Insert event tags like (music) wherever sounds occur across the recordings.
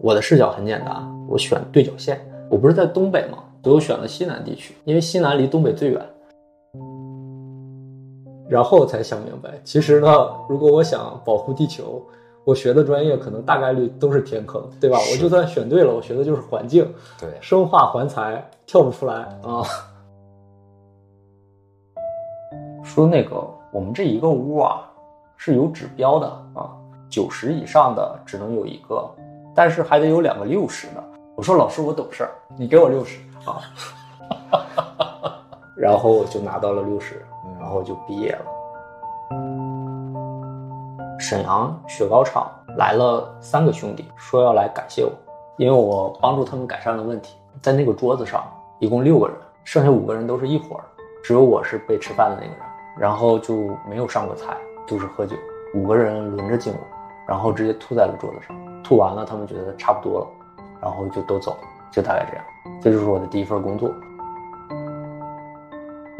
我的视角很简单，我选对角线。我不是在东北嘛，所以我选了西南地区，因为西南离东北最远。然后才想明白，其实呢，如果我想保护地球，我学的专业可能大概率都是天坑，对吧？我就算选对了，我学的就是环境，对，生化环材跳不出来啊。(laughs) 说那个，我们这一个屋啊是有指标的啊，九十以上的只能有一个，但是还得有两个六十的。我说老师，我懂事儿，你给我六十啊。(laughs) 然后我就拿到了六十，然后就毕业了。沈阳雪糕厂来了三个兄弟，说要来感谢我，因为我帮助他们改善了问题。在那个桌子上，一共六个人，剩下五个人都是一伙儿，只有我是被吃饭的那个人。然后就没有上过菜，就是喝酒。五个人轮着敬我，然后直接吐在了桌子上。吐完了，他们觉得差不多了，然后就都走，就大概这样。这就是我的第一份工作。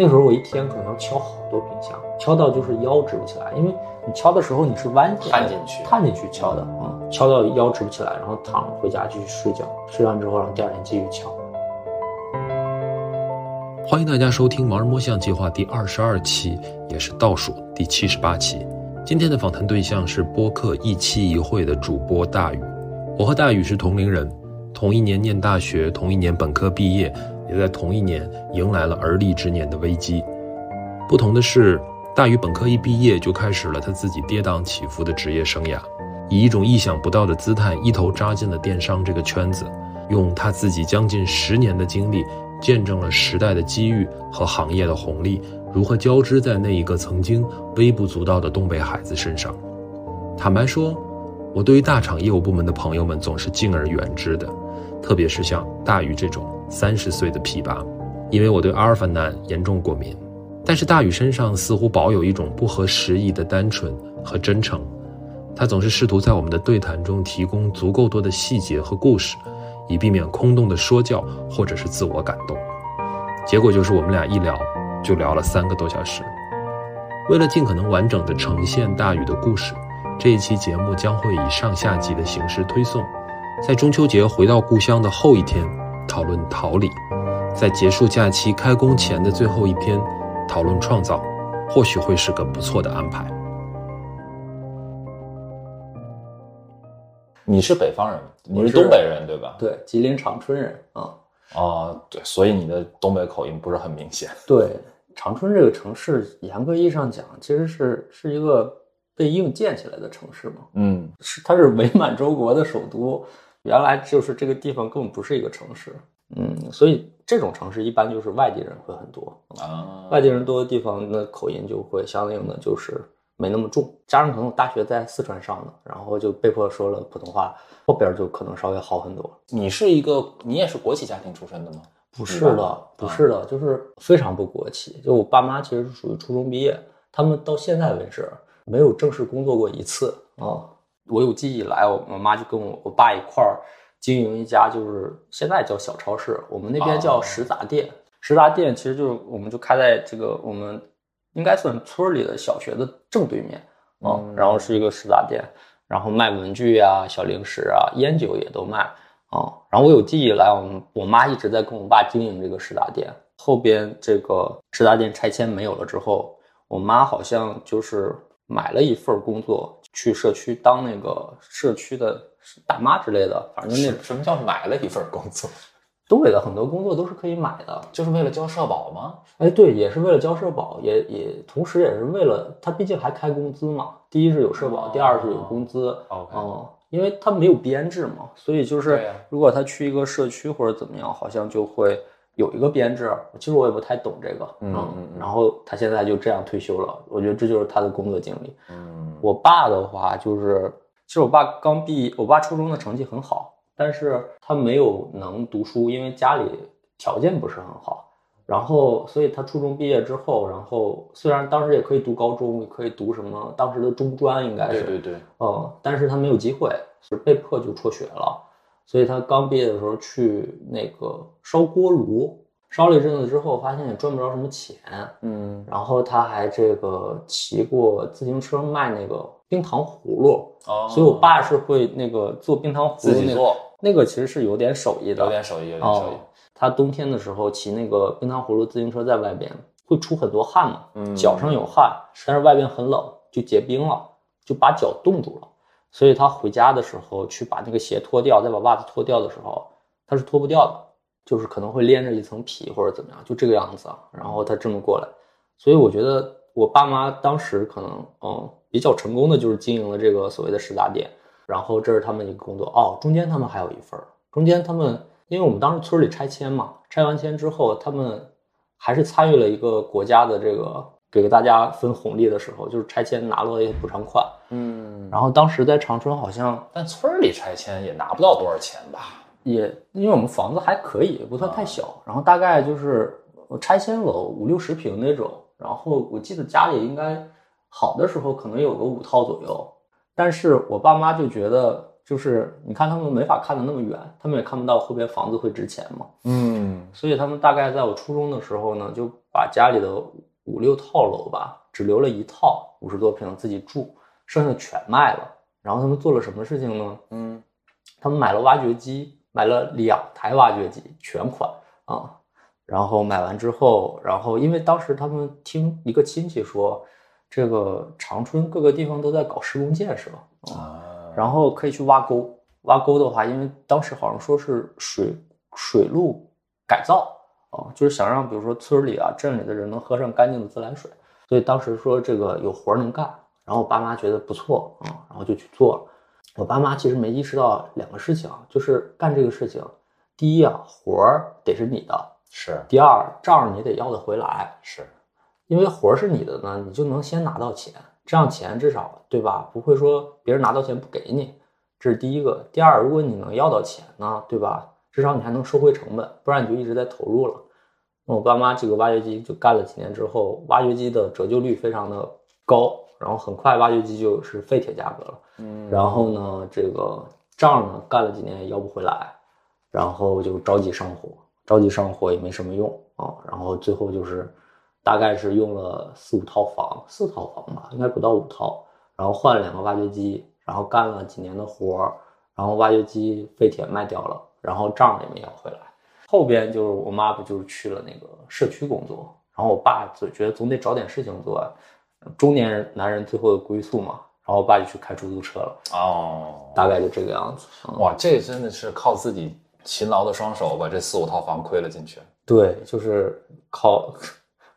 那时候我一天可能要敲好多冰箱，敲到就是腰直不起来，因为你敲的时候你是弯探进去探进去敲的，嗯，敲到腰直不起来，然后躺回家继续睡觉，睡完之后然后第二天继续敲。欢迎大家收听《盲人摸象计划》第二十二期，也是倒数第七十八期。今天的访谈对象是播客一期一会的主播大宇。我和大宇是同龄人，同一年念大学，同一年本科毕业，也在同一年迎来了而立之年的危机。不同的是，大宇本科一毕业就开始了他自己跌宕起伏的职业生涯，以一种意想不到的姿态一头扎进了电商这个圈子，用他自己将近十年的经历。见证了时代的机遇和行业的红利如何交织在那一个曾经微不足道的东北孩子身上。坦白说，我对于大厂业务部门的朋友们总是敬而远之的，特别是像大宇这种三十岁的皮拔，因为我对阿尔法男严重过敏。但是大宇身上似乎保有一种不合时宜的单纯和真诚，他总是试图在我们的对谈中提供足够多的细节和故事。以避免空洞的说教或者是自我感动，结果就是我们俩一聊就聊了三个多小时。为了尽可能完整的呈现大禹的故事，这一期节目将会以上下集的形式推送。在中秋节回到故乡的后一天，讨论桃李；在结束假期开工前的最后一天，讨论创造，或许会是个不错的安排。你是北方人，你是东北人对吧？对，吉林长春人啊。哦，对，所以你的东北口音不是很明显。对，长春这个城市，严格意义上讲，其实是是一个被硬建起来的城市嘛。嗯，是，它是伪满洲国的首都，原来就是这个地方根本不是一个城市。嗯，所以这种城市一般就是外地人会很多啊，外地人多的地方，那口音就会相应的就是。没那么重，加上可能我大学在四川上的，然后就被迫说了普通话，后边就可能稍微好很多。你是一个，你也是国企家庭出身的吗？不是的，不是的，就是非常不国企。就我爸妈其实是属于初中毕业，他们到现在为止没有正式工作过一次啊。我有记忆以来，我我妈就跟我我爸一块儿经营一家，就是现在叫小超市，我们那边叫食杂店。食杂店其实就是我们就开在这个我们。应该算村里的小学的正对面啊，然后是一个食杂店，然后卖文具啊、小零食啊、烟酒也都卖啊。然后我有记忆以来，我们我妈一直在跟我爸经营这个食杂店。后边这个食杂店拆迁没有了之后，我妈好像就是买了一份工作，去社区当那个社区的大妈之类的。反正那什么叫买了一份工作？(laughs) 东北的很多工作都是可以买的，就是为了交社保吗？哎，对，也是为了交社保，也也同时也是为了他，毕竟还开工资嘛。第一是有社保，第二是有工资。哦，因为他没有编制嘛，所以就是如果他去一个社区或者怎么样，好像就会有一个编制。其实我也不太懂这个，嗯嗯。然后他现在就这样退休了，我觉得这就是他的工作经历。嗯，我爸的话就是，其实我爸刚毕业，我爸初中的成绩很好。但是他没有能读书，因为家里条件不是很好。然后，所以他初中毕业之后，然后虽然当时也可以读高中，也可以读什么当时的中专，应该是对对对，嗯，但是他没有机会，是被迫就辍学了。所以他刚毕业的时候去那个烧锅炉，烧了一阵子之后，发现也赚不着什么钱，嗯，然后他还这个骑过自行车卖那个冰糖葫芦，哦，所以我爸是会那个做冰糖葫芦那个。那个其实是有点手艺的，有点手艺，有点手艺哦。他冬天的时候骑那个冰糖葫芦自行车在外边会出很多汗嘛，嗯脚上有汗，但是外边很冷，就结冰了，就把脚冻住了。所以他回家的时候去把那个鞋脱掉，再把袜子脱掉的时候，他是脱不掉的，就是可能会连着一层皮或者怎么样，就这个样子啊。然后他这么过来，所以我觉得我爸妈当时可能嗯比较成功的就是经营了这个所谓的食杂店，然后这是他们一个工作哦。中间他们还有一份儿，中间他们因为我们当时村里拆迁嘛，拆完迁之后，他们还是参与了一个国家的这个给大家分红利的时候，就是拆迁拿了一些补偿款。嗯，然后当时在长春好像但村里拆迁也拿不到多少钱吧？也因为我们房子还可以，不算太小，然后大概就是呃拆迁楼五六十平那种，然后我记得家里应该好的时候可能有个五套左右，但是我爸妈就觉得就是你看他们没法看得那么远，他们也看不到后边房子会值钱嘛，嗯，所以他们大概在我初中的时候呢，就把家里的五六套楼吧，只留了一套五十多平自己住，剩下全卖了。然后他们做了什么事情呢？嗯，他们买了挖掘机，买了两台挖掘机，全款啊。然后买完之后，然后因为当时他们听一个亲戚说，这个长春各个地方都在搞施工建设啊，啊，然后可以去挖沟。挖沟的话，因为当时好像说是水水路改造啊，就是想让比如说村里啊、镇里的人能喝上干净的自来水，所以当时说这个有活儿能干。然后我爸妈觉得不错啊，然后就去做了。我爸妈其实没意识到两个事情啊，就是干这个事情，第一啊，活儿得是你的；是第二，账你得要得回来。是，因为活儿是你的呢，你就能先拿到钱，这样钱至少对吧？不会说别人拿到钱不给你，这是第一个。第二，如果你能要到钱呢，对吧？至少你还能收回成本，不然你就一直在投入了。那我爸妈这个挖掘机就干了几年之后，挖掘机的折旧率非常的高，然后很快挖掘机就是废铁价格了。嗯，然后呢，这个账呢干了几年也要不回来，然后就着急上火，着急上火也没什么用啊。然后最后就是大概是用了四五套房，四套房吧，应该不到五套，然后换了两个挖掘机，然后干了几年的活儿，然后挖掘机废铁卖掉了，然后账也没要回来。后边就是我妈不就是去了那个社区工作，然后我爸就觉得总得找点事情做，中年人男人最后的归宿嘛，然后我爸就去开出租车了。哦，大概就这个样子。嗯哇，这真的是靠自己勤劳的双手把这四五套房亏了进去。对，就是靠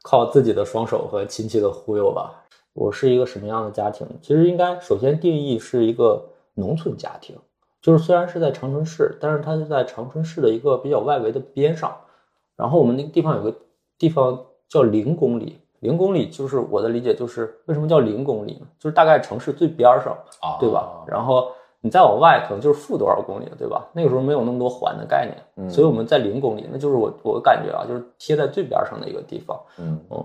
靠自己的双手和亲戚的忽悠吧。我是一个什么样的家庭？其实应该首先定义是一个农村家庭，就是虽然是在长春市，但是它是在长春市的一个比较外围的边上。然后我们那个地方有个地方叫零公里，零公里就是我的理解就是为什么叫零公里呢？就是大概城市最边儿上，啊，对吧？然后你再往外可能就是负多少公里，对吧？那个时候没有那么多环的概念，嗯所以我们在零公里，那就是我我感觉啊，就是贴在最边上的一个地方，嗯嗯，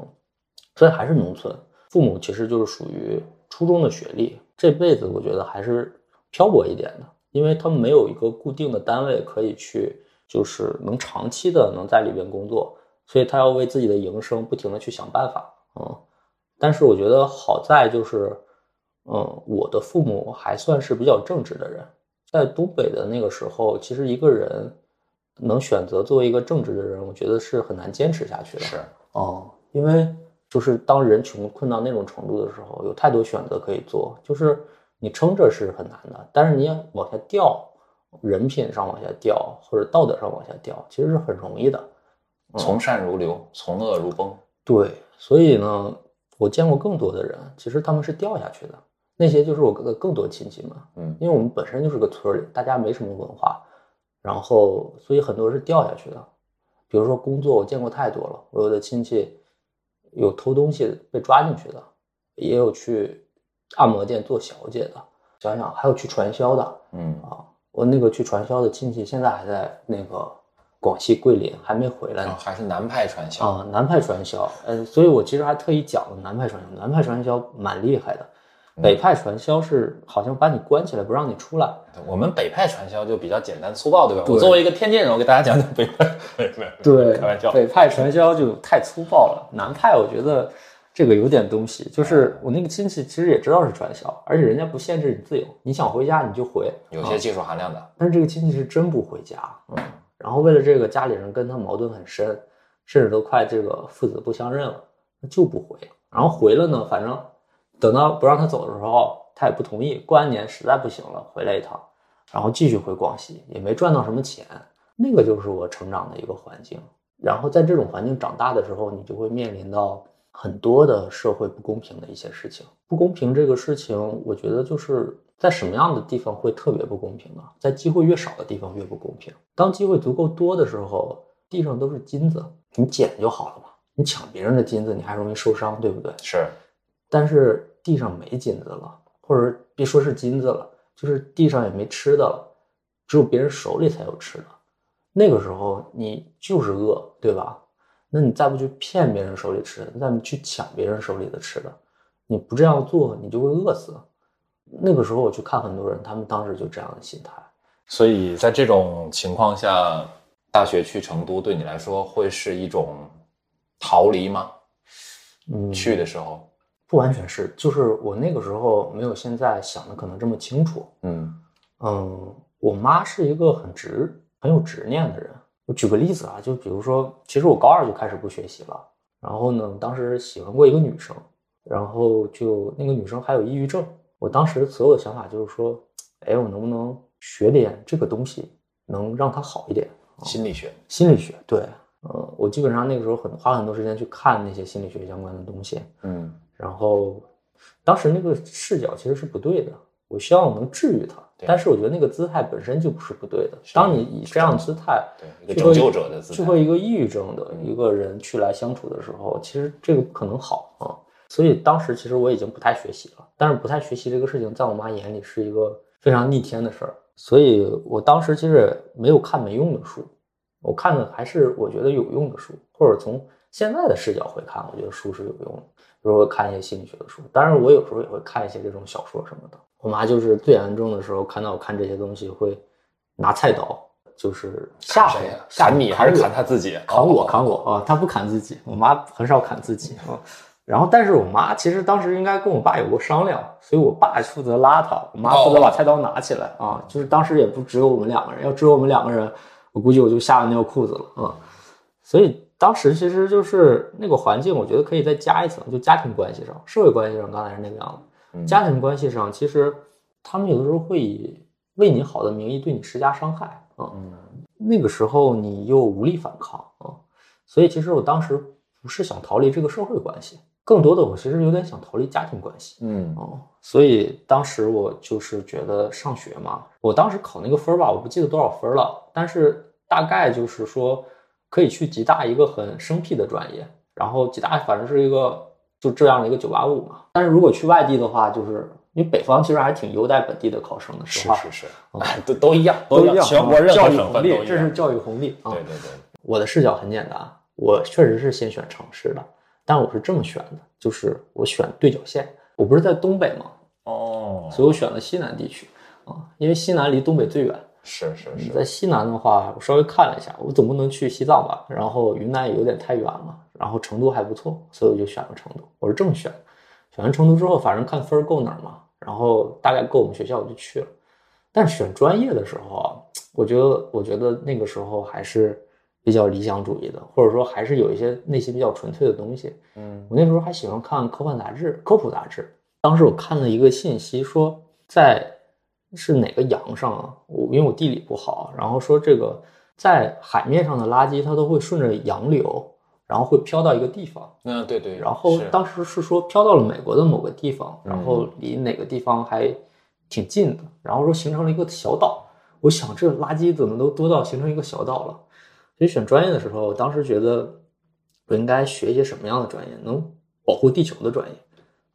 所以还是农村。父母其实就是属于初中的学历，这辈子我觉得还是漂泊一点的，因为他们没有一个固定的单位可以去，就是能长期的能在里边工作，所以他要为自己的营生不停的去想办法，嗯。但是我觉得好在就是，嗯，我的父母还算是比较正直的人，在东北的那个时候，其实一个人能选择作为一个正直的人，我觉得是很难坚持下去的。是，哦，因为就是当人穷困到那种程度的时候，有太多选择可以做，就是你撑着是很难的，但是你要往下掉，人品上往下掉，或者道德上往下掉，其实是很容易的。从善如流，从恶如崩。对，所以呢，我见过更多的人，其实他们是掉下去的。那些就是我的更多亲戚嘛，嗯因为我们本身就是个村里，大家没什么文化，然后所以很多是掉下去的。比如说工作，我见过太多了。我有的亲戚有偷东西被抓进去的，也有去按摩店做小姐的，想想还有去传销的嗯啊。我那个去传销的亲戚现在还在那个广西桂林，还没回来呢啊。还是南派传销。啊，南派传销，呃，所以我其实还特意讲了南派传销，南派传销蛮厉害的，嗯北派传销是好像把你关起来不让你出来，我们北派传销就比较简单粗暴，对吧？对我作为一个天津人，我给大家讲讲北派。对开玩笑。北派传销就太粗暴了，南派我觉得这个有点东西，就是我那个亲戚其实也知道是传销，而且人家不限制你自由，你想回家你就回，啊有些技术含量的。但是这个亲戚是真不回家，嗯，然后为了这个家里人跟他矛盾很深，甚至都快这个父子不相认了，他就不回。然后回了呢，反正等到不让他走的时候，他也不同意。过完年实在不行了，回来一趟，然后继续回广西，也没赚到什么钱。那个就是我成长的一个环境。然后在这种环境长大的时候，你就会面临到很多的社会不公平的一些事情。不公平这个事情，我觉得就是在什么样的地方会特别不公平呢？在机会越少的地方越不公平。当机会足够多的时候，地上都是金子，你捡就好了嘛。你抢别人的金子，你还容易受伤，对不对？是，但是地上没金子了，或者别说是金子了，就是地上也没吃的了，只有别人手里才有吃的。那个时候你就是饿，对吧？那你再不去骗别人手里吃的，再不去抢别人手里的吃的，你不这样做，你就会饿死。那个时候我去看很多人，他们当时就这样的心态。所以在这种情况下，大学去成都对你来说会是一种逃离吗？嗯，去的时候，不完全是，就是我那个时候没有现在想的可能这么清楚。嗯嗯，我妈是一个很执、很有执念的人。我举个例子啊，就比如说，其实我高二就开始不学习了，然后呢，当时喜欢过一个女生，然后就那个女生还有抑郁症。我当时所有的想法就是说，哎，我能不能学点这个东西，能让她好一点？心理学，心理学，对，呃，我基本上那个时候很花很多时间去看那些心理学相关的东西，嗯然后当时那个视角其实是不对的，我希望我能治愈他，但是我觉得那个姿态本身就不是不对的。当你以这样的姿态对，一个拯救者的姿态去和一个抑郁症的一个人去来相处的时候，其实这个不可能好啊。所以当时其实我已经不太学习了，但是不太学习这个事情，在我妈眼里是一个非常逆天的事儿，所以我当时其实没有看没用的书，我看的还是我觉得有用的书，或者从现在的视角回看，我觉得书是有用的。比如说看一些心理学的书，当然我有时候也会看一些这种小说什么的。我妈就是最严重的时候，看到我看这些东西，会拿菜刀，就是吓唬谁呀我，吓你还是砍他自己？砍我，哦砍我啊！她不砍自己，我妈很少砍自己啊。然后，但是我妈其实当时应该跟我爸有过商量，所以我爸负责拉她，我妈负责把菜刀拿起来啊。就是当时也不只有我们两个人，要只有我们两个人，我估计我就吓得尿裤子了啊。所以当时其实就是那个环境，我觉得可以再加一层，就家庭关系上、社会关系上，刚才是那个样子。嗯家庭关系上，其实他们有的时候会以为你好的名义对你施加伤害啊。嗯那个时候你又无力反抗啊，所以其实我当时不是想逃离这个社会关系，更多的我其实有点想逃离家庭关系嗯哦。所以当时我就是觉得上学嘛，我当时考那个分儿吧，我不记得多少分了，但是大概就是说可以去吉大一个很生僻的专业，然后吉大反正是一个就这样的一个九八五嘛。但是如果去外地的话，就是因为北方其实还挺优待本地的考生的，是是是哦，(laughs) 都都一样，都一样，全国任教何省育红利份都。这是教育红利啊。对对对，我的视角很简单，我确实是先选城市的，但我是这么选的，就是我选对角线。我不是在东北嘛，哦，所以我选了西南地区啊，因为西南离东北最远。是是是，在西南的话，我稍微看了一下，我总不能去西藏吧，然后云南也有点太远了，然后成都还不错，所以我就选了成都。我是这么选的，选完成都之后，反正看分儿够哪儿嘛，然后大概够我们学校我就去了。但选专业的时候啊，我觉得我觉得那个时候还是比较理想主义的，或者说还是有一些内心比较纯粹的东西。嗯我那时候还喜欢看科幻杂志、科普杂志。当时我看了一个信息，说在是哪个洋上啊？我因为我地理不好，然后说这个在海面上的垃圾它都会顺着洋流，然后会飘到一个地方。嗯对对，然后当时是说飘到了美国的某个地方，嗯然后离哪个地方还挺近的，然后说形成了一个小岛。我想这垃圾怎么都多到形成一个小岛了？所以选专业的时候，我当时觉得我应该学一些什么样的专业，能保护地球的专业，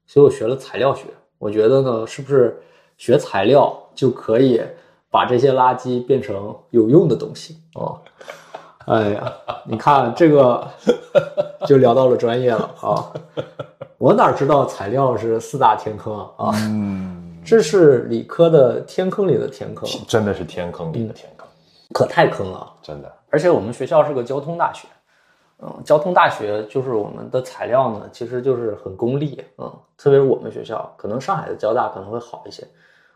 所以我学了材料学。我觉得呢，是不是学材料就可以把这些垃圾变成有用的东西？哦，哎呀，你看这个 (laughs) 就聊到了专业了啊！我哪知道材料是四大天坑啊？啊，嗯，这是理科的天坑里的天坑，真的是天坑里的天坑，可太坑了。真的，而且我们学校是个交通大学，嗯，交通大学就是我们的材料呢，其实就是很功利，嗯，特别是我们学校，可能上海的交大可能会好一些。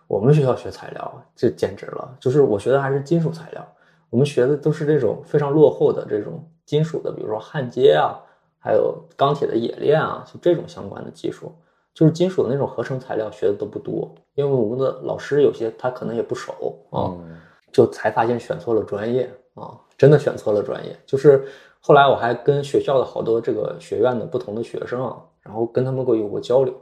我们学校学材料，这简直了，就是我学的还是金属材料，我们学的都是这种非常落后的这种金属的，比如说焊接啊，还有钢铁的冶炼啊，就这种相关的技术，就是金属的那种合成材料学的都不多，因为我们的老师有些他可能也不熟啊，就才发现选错了专业啊，真的选错了专业，就是后来我还跟学校的好多这个学院的不同的学生啊，然后跟他们过有过交流，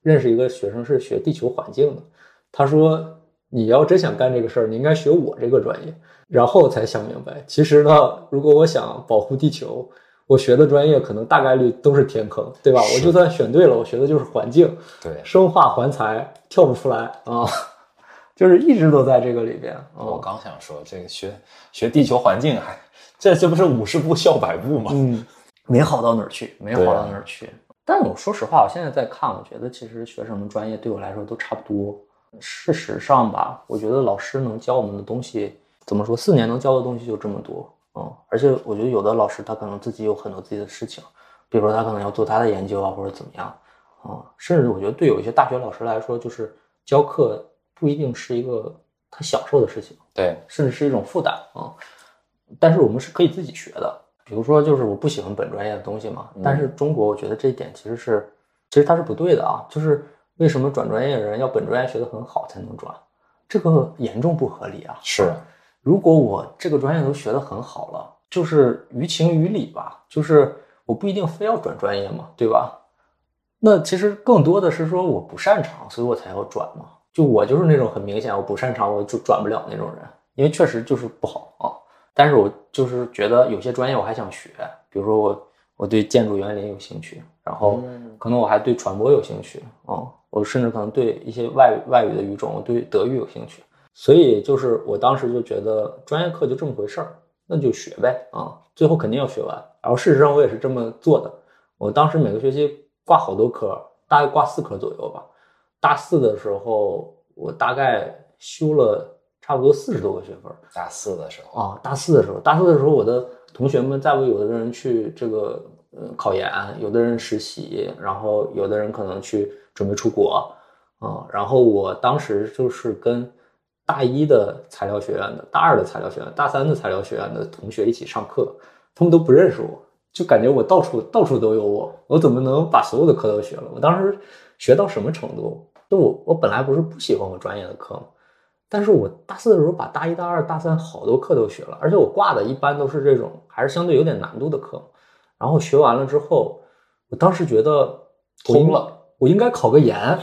认识一个学生是学地球环境的。他说：“你要真想干这个事儿，你应该学我这个专业。”然后才想明白，其实呢，如果我想保护地球，我学的专业可能大概率都是天坑，对吧？我就算选对了，我学的就是环境，对，生化环材跳不出来啊，(laughs) 就是一直都在这个里边。我刚想说，这个学学地球环境，还这这不是五十步笑百步吗？嗯，没好到哪儿去，没好到哪儿去。但我说实话，我现在在看，我觉得其实学什么专业对我来说都差不多。事实上吧，我觉得老师能教我们的东西，怎么说？四年能教的东西就这么多，嗯。而且我觉得有的老师他可能自己有很多自己的事情，比如说他可能要做他的研究啊，或者怎么样，啊。甚至我觉得对有一些大学老师来说，就是教课不一定是一个他享受的事情，对，甚至是一种负担啊。但是我们是可以自己学的，比如说就是我不喜欢本专业的东西嘛，但是中国我觉得这一点其实是，其实它是不对的啊，就是。为什么转专业的人要本专业学得很好才能转？这个严重不合理啊！是，如果我这个专业都学得很好了，就是于情于理吧，就是我不一定非要转专业嘛，对吧？那其实更多的是说我不擅长，所以我才要转嘛。就我就是那种很明显我不擅长，我就转不了那种人，因为确实就是不好啊。但是我就是觉得有些专业我还想学，比如说我我对建筑园林有兴趣，然后可能我还对传播有兴趣啊。我甚至可能对一些外外语的语种，我对德语有兴趣，所以就是我当时就觉得专业课就这么回事儿，那就学呗啊，最后肯定要学完。然后事实上我也是这么做的，我当时每个学期挂好多科，大概挂四科左右吧。大四的时候，我大概修了差不多四十多个学分。大四的时候啊，大四的时候，大四的时候，我的同学们在不有的人去这个呃考研，有的人实习，然后有的人可能去。准备出国，啊，然后我当时就是跟大一的材料学院的、大二的材料学院、大三的材料学院的同学一起上课，他们都不认识我，就感觉我到处到处都有我，我怎么能把所有的课都学了？我当时学到什么程度？就我我本来不是不喜欢我专业的课吗？但是我大四的时候把大一大二大三好多课都学了，而且我挂的一般都是这种还是相对有点难度的课，然后学完了之后，我当时觉得通了。我应该考个研，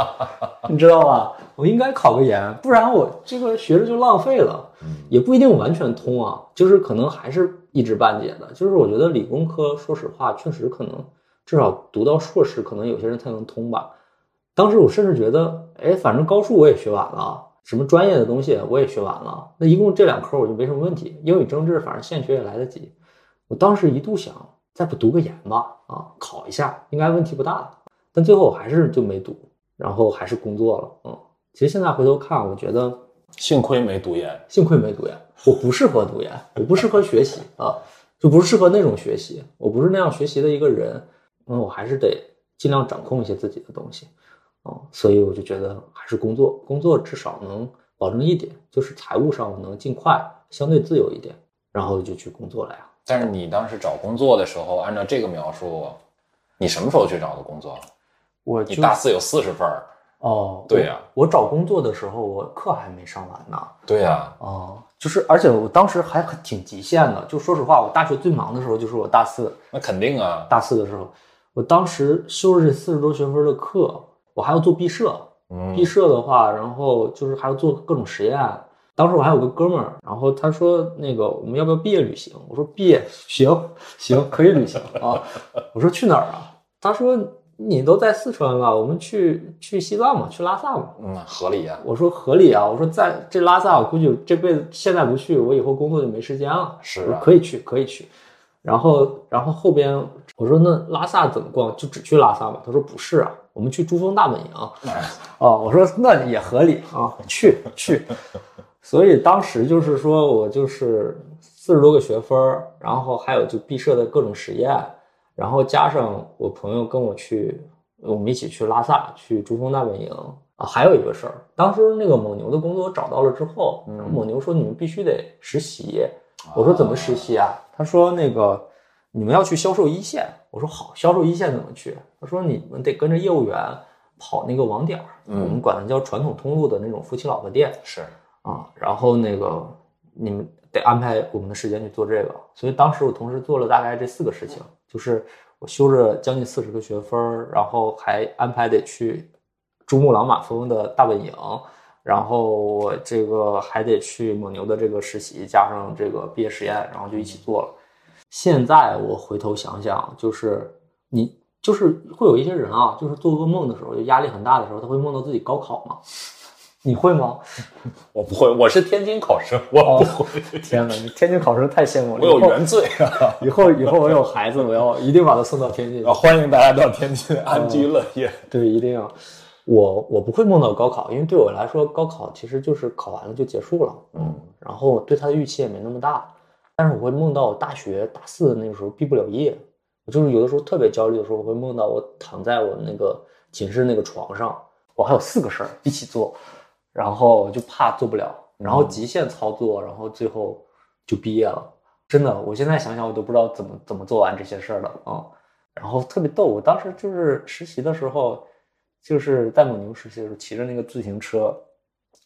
(laughs) 你知道吧？我应该考个研，不然我这个学着就浪费了。也不一定完全通啊，就是可能还是一知半解的。就是我觉得理工科，说实话，确实可能至少读到硕士，可能有些人才能通吧。当时我甚至觉得，哎，反正高数我也学完了，什么专业的东西我也学完了，那一共这两科我就没什么问题。英语、政治，反正现学也来得及。我当时一度想，再不读个研吧，啊，考一下应该问题不大。但最后我还是就没读，然后还是工作了。嗯，其实现在回头看，我觉得幸亏没读研，幸亏没读研。我不适合读研，我不适合学习啊，就不适合那种学习。我不是那样学习的一个人。嗯，我还是得尽量掌控一些自己的东西。啊，所以我就觉得还是工作，工作至少能保证一点，就是财务上能尽快相对自由一点，然后就去工作了呀。但是你当时找工作的时候，按照这个描述，你什么时候去找的工作？我你大四有四十分哦，对呀，我找工作的时候我课还没上完呢，对呀，哦，就是而且我当时还挺极限的，就说实话，我大学最忙的时候就是我大四，那肯定啊，大四的时候，我当时修了这四十多学分的课，我还要做毕设，嗯。毕设的话，然后就是还要做各种实验，当时我还有个哥们儿，然后他说那个我们要不要毕业旅行？我说毕业行行可以旅行啊，我说去哪儿啊？他说。你都在四川了，我们去去西藏嘛，去拉萨嘛。嗯，合理啊。我说合理啊。我说在这拉萨，我估计这辈子现在不去，我以后工作就没时间了。是啊，可以去，可以去。然后，然后后边我说那拉萨怎么逛？就只去拉萨嘛？他说不是啊，我们去珠峰大本营。哦，我说那也合理啊，去去。所以当时就是说我就是四十多个学分儿，然后还有就毕设的各种实验，然后加上我朋友跟我去，我们一起去拉萨去珠峰大本营啊。还有一个事儿，当时那个蒙牛的工作我找到了之后，嗯蒙牛说你们必须得实习。我说怎么实习啊？他说那个你们要去销售一线。我说好，销售一线怎么去？他说你们得跟着业务员跑那个网点儿，嗯我们管它叫传统通路的那种夫妻老婆店。是，啊，然后那个你们得安排我们的时间去做这个，所以当时我同时做了大概这四个事情，就是我修着将近四十个学分，然后还安排得去珠穆朗玛峰的大本营，然后我这个还得去蒙牛的这个实习，加上这个毕业实验，然后就一起做了。现在我回头想想，就是你就是会有一些人啊，就是做噩梦的时候，就压力很大的时候，他会梦到自己高考嘛。你会吗？(laughs) 我不会，我是天津考生，我不会，(laughs) 天哪，你天津考生太羡慕了。我有原罪啊！以后以后我有孩子，我要一定把他送到天津。啊欢迎大家到天津安居乐业。对，一定要。我我不会梦到高考，因为对我来说，高考其实就是考完了就结束了，嗯，然后对他的预期也没那么大。但是我会梦到我大学大四的那个时候毕不了业，我就是有的时候特别焦虑的时候，我会梦到我躺在我那个寝室那个床上，我还有四个事儿一起做，然后我就怕做不了，然后极限操作，然后最后就毕业了。真的，我现在想想我都不知道怎么怎么做完这些事儿的啊、然后特别逗，我当时就是实习的时候，就是在蒙牛实习的时候，骑着那个自行车，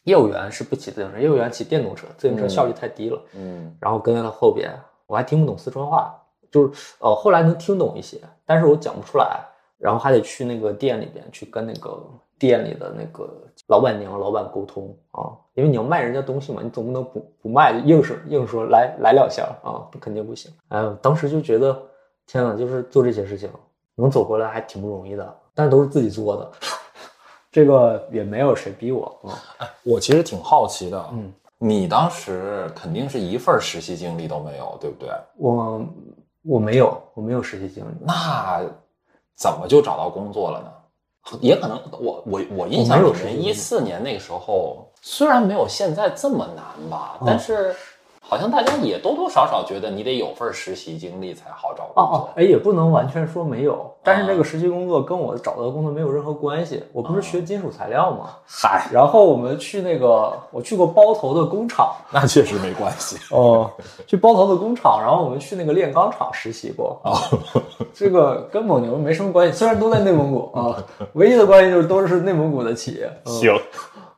业务员是不骑自行车，业务员骑电动车，自行车效率太低了。嗯然后跟在他后边，我还听不懂四川话，就是呃后来能听懂一些，但是我讲不出来，然后还得去那个店里边去跟那个店里的那个老板娘、老板沟通啊，因为你要卖人家东西嘛，你总不能不不卖，硬是硬说来来两下啊，肯定不行。哎呦，当时就觉得天呐，就是做这些事情能走过来还挺不容易的，但是都是自己做的，(laughs) 这个也没有谁逼我啊。我其实挺好奇的，嗯，你当时肯定是一份实习经历都没有，对不对？我我没有，我没有实习经历。那怎么就找到工作了呢？也可能我我我印象里面，一四年那个时候虽然没有现在这么难吧，嗯。但是好像大家也多多少少觉得你得有份实习经历才好找工作。哦哦，哎，也不能完全说没有，但是那个实习工作跟我找到的工作没有任何关系。我不是学金属材料吗？嗨，然后我们去那个，我去过包头的工厂，(laughs) 那确实没关系。(laughs) 哦，去包头的工厂，然后我们去那个炼钢厂实习过。哦，(laughs) 这个跟蒙牛没什么关系，虽然都在内蒙古啊，唯一的关系就是都是内蒙古的企业。嗯，行，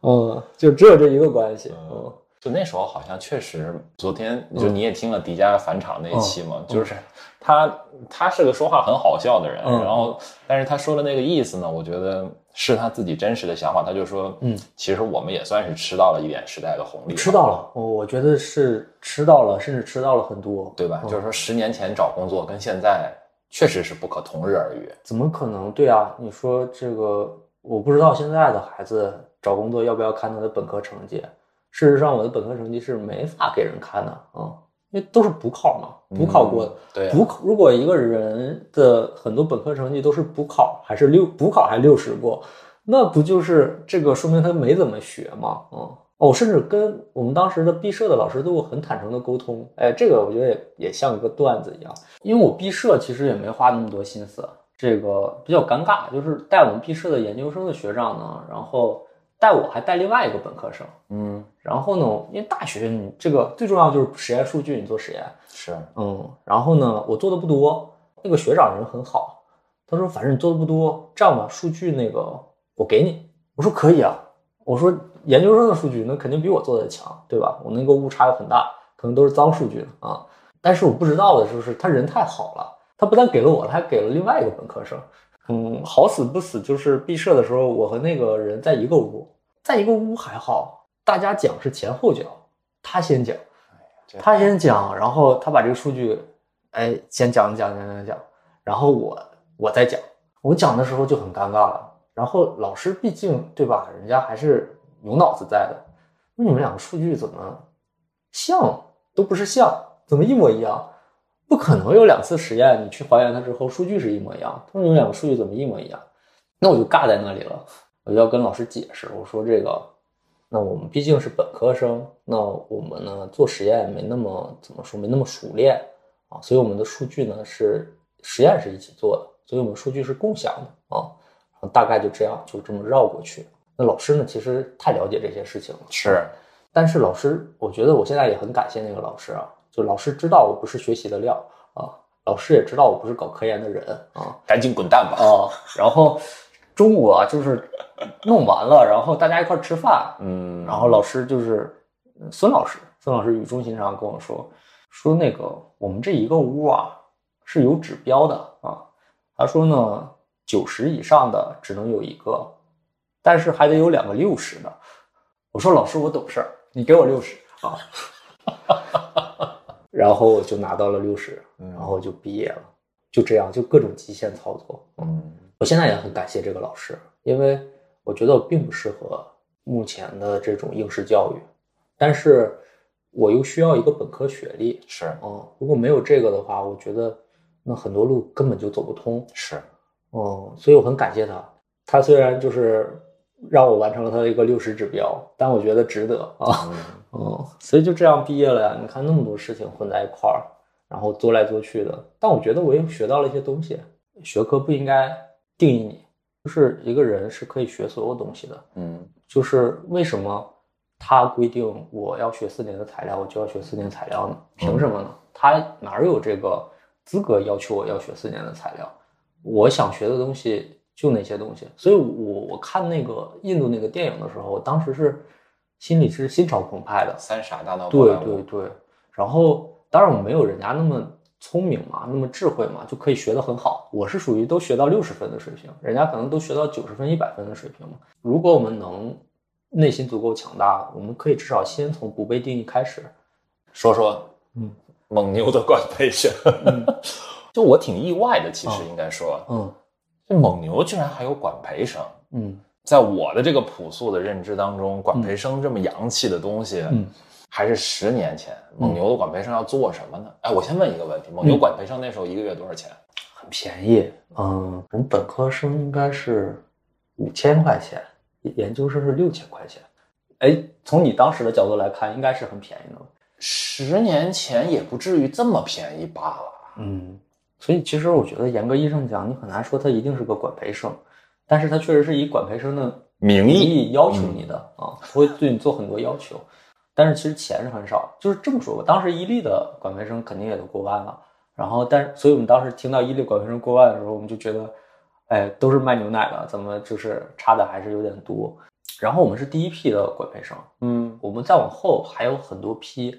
嗯，就只有这一个关系。嗯，就那时候好像确实，昨天就你也听了迪迦返场那一期嘛，嗯就是他他是个说话很好笑的人，嗯然后但是他说的那个意思呢，我觉得是他自己真实的想法。他就说，嗯，其实我们也算是吃到了一点时代的红利，吃到了，我我觉得是吃到了，甚至吃到了很多，对吧？嗯就是说十年前找工作跟现在确实是不可同日而语。怎么可能？对啊，你说这个，我不知道现在的孩子找工作要不要看他的本科成绩。事实上，我的本科成绩是没法给人看的啊、因为都是补考嘛，补考过的。对啊补考，如果一个人的很多本科成绩都是补考，还是六补考还六十过，那不就是这个说明他没怎么学吗？嗯，哦，甚至跟我们当时的毕设的老师都有很坦诚的沟通。哎，这个我觉得也也像一个段子一样，因为我毕设其实也没花那么多心思，这个比较尴尬，就是带我们毕设的研究生的学长呢，然后带我还带另外一个本科生。嗯，然后呢，因为大学你这个最重要就是实验数据，你做实验，是，嗯，然后呢，我做的不多，那个学长人很好，他说反正你做的不多，这样吧，数据那个我给你，我说可以啊，我说研究生的数据那肯定比我做的强，对吧？我那个误差又很大，可能都是脏数据啊，但是我不知道的就是他人太好了，他不但给了我，他还给了另外一个本科生，嗯，好死不死就是毕设的时候，我和那个人在一个屋，在一个屋还好，大家讲是前后脚，他先讲。他先讲，然后他把这个数据，哎，先讲讲讲讲讲，然后我我再讲，我讲的时候就很尴尬了。然后老师毕竟对吧，人家还是有脑子在的。那你们两个数据怎么像都不是像，怎么一模一样？不可能有两次实验，你去还原它之后，数据是一模一样。他说你们两个数据怎么一模一样？那我就尬在那里了，我就要跟老师解释，我说这个那我们毕竟是本科生，那我们呢做实验没那么怎么说，没那么熟练啊，所以我们的数据呢是实验是一起做的，所以我们数据是共享的啊，然后大概就这样就这么绕过去。那老师呢，其实太了解这些事情了，是，但是老师，我觉得我现在也很感谢那个老师啊，就老师知道我不是学习的料啊，老师也知道我不是搞科研的人啊，赶紧滚蛋吧！啊，然后中午啊，就是弄完了，然后大家一块儿吃饭，嗯，然后老师就是呃孙老师，孙老师语重心长跟我说，说那个我们这一个屋啊是有指标的啊，他说呢九十以上的只能有一个，但是还得有两个六十的。我说老师我懂事儿，你给我六十啊，然后我就拿到了六十，然后就毕业了，就这样就各种极限操作，嗯。我现在也很感谢这个老师，因为我觉得我并不适合目前的这种应试教育，但是我又需要一个本科学历，是。嗯、如果没有这个的话，我觉得那很多路根本就走不通，是，嗯、所以我很感谢他。他虽然就是让我完成了他的一个六十指标，但我觉得值得。啊，嗯哦、所以就这样毕业了呀。你看那么多事情混在一块儿，然后做来做去的，但我觉得我也学到了一些东西。学科不应该定义你，就是一个人是可以学所有东西的。嗯就是为什么他规定我要学四年的材料，我就要学四年材料呢？凭什么呢？他哪儿有这个资格要求我要学四年的材料？我想学的东西就那些东西，所以我我看那个印度那个电影的时候，我当时是心里是心潮澎湃的。三傻大闹宝对莱坞对对，然后当然我没有人家那么聪明嘛，那么智慧嘛，就可以学得很好。我是属于都学到六十分的水平，人家可能都学到九十分、一百分的水平嘛。如果我们能内心足够强大，我们可以至少先从不被定义开始。说说嗯蒙牛的管培生，(laughs) 就我挺意外的，其实哦应该说，嗯这蒙牛居然还有管培生。嗯在我的这个朴素的认知当中，管培生这么洋气的东西，嗯，还是十年前蒙牛的管培生要做什么呢？哎，我先问一个问题：蒙牛嗯管培生那时候一个月多少钱？很便宜。嗯，我们本科生应该是五千块钱，研究生是六千块钱。哎，从你当时的角度来看，应该是很便宜的了。十年前也不至于这么便宜罢了。嗯，所以其实我觉得严格意义上讲，你很难说他一定是个管培生，但是他确实是以管培生的名名义义要求你的、啊，他会对你做很多要求，但是其实钱是很少。就是这么说吧，当时伊利的管培生肯定也都过万了，然后但是，所以我们当时听到伊利管培生过万的时候，我们就觉得，哎，都是卖牛奶的，怎么就是差的还是有点多。然后我们是第一批的管培生，嗯我们再往后还有很多批，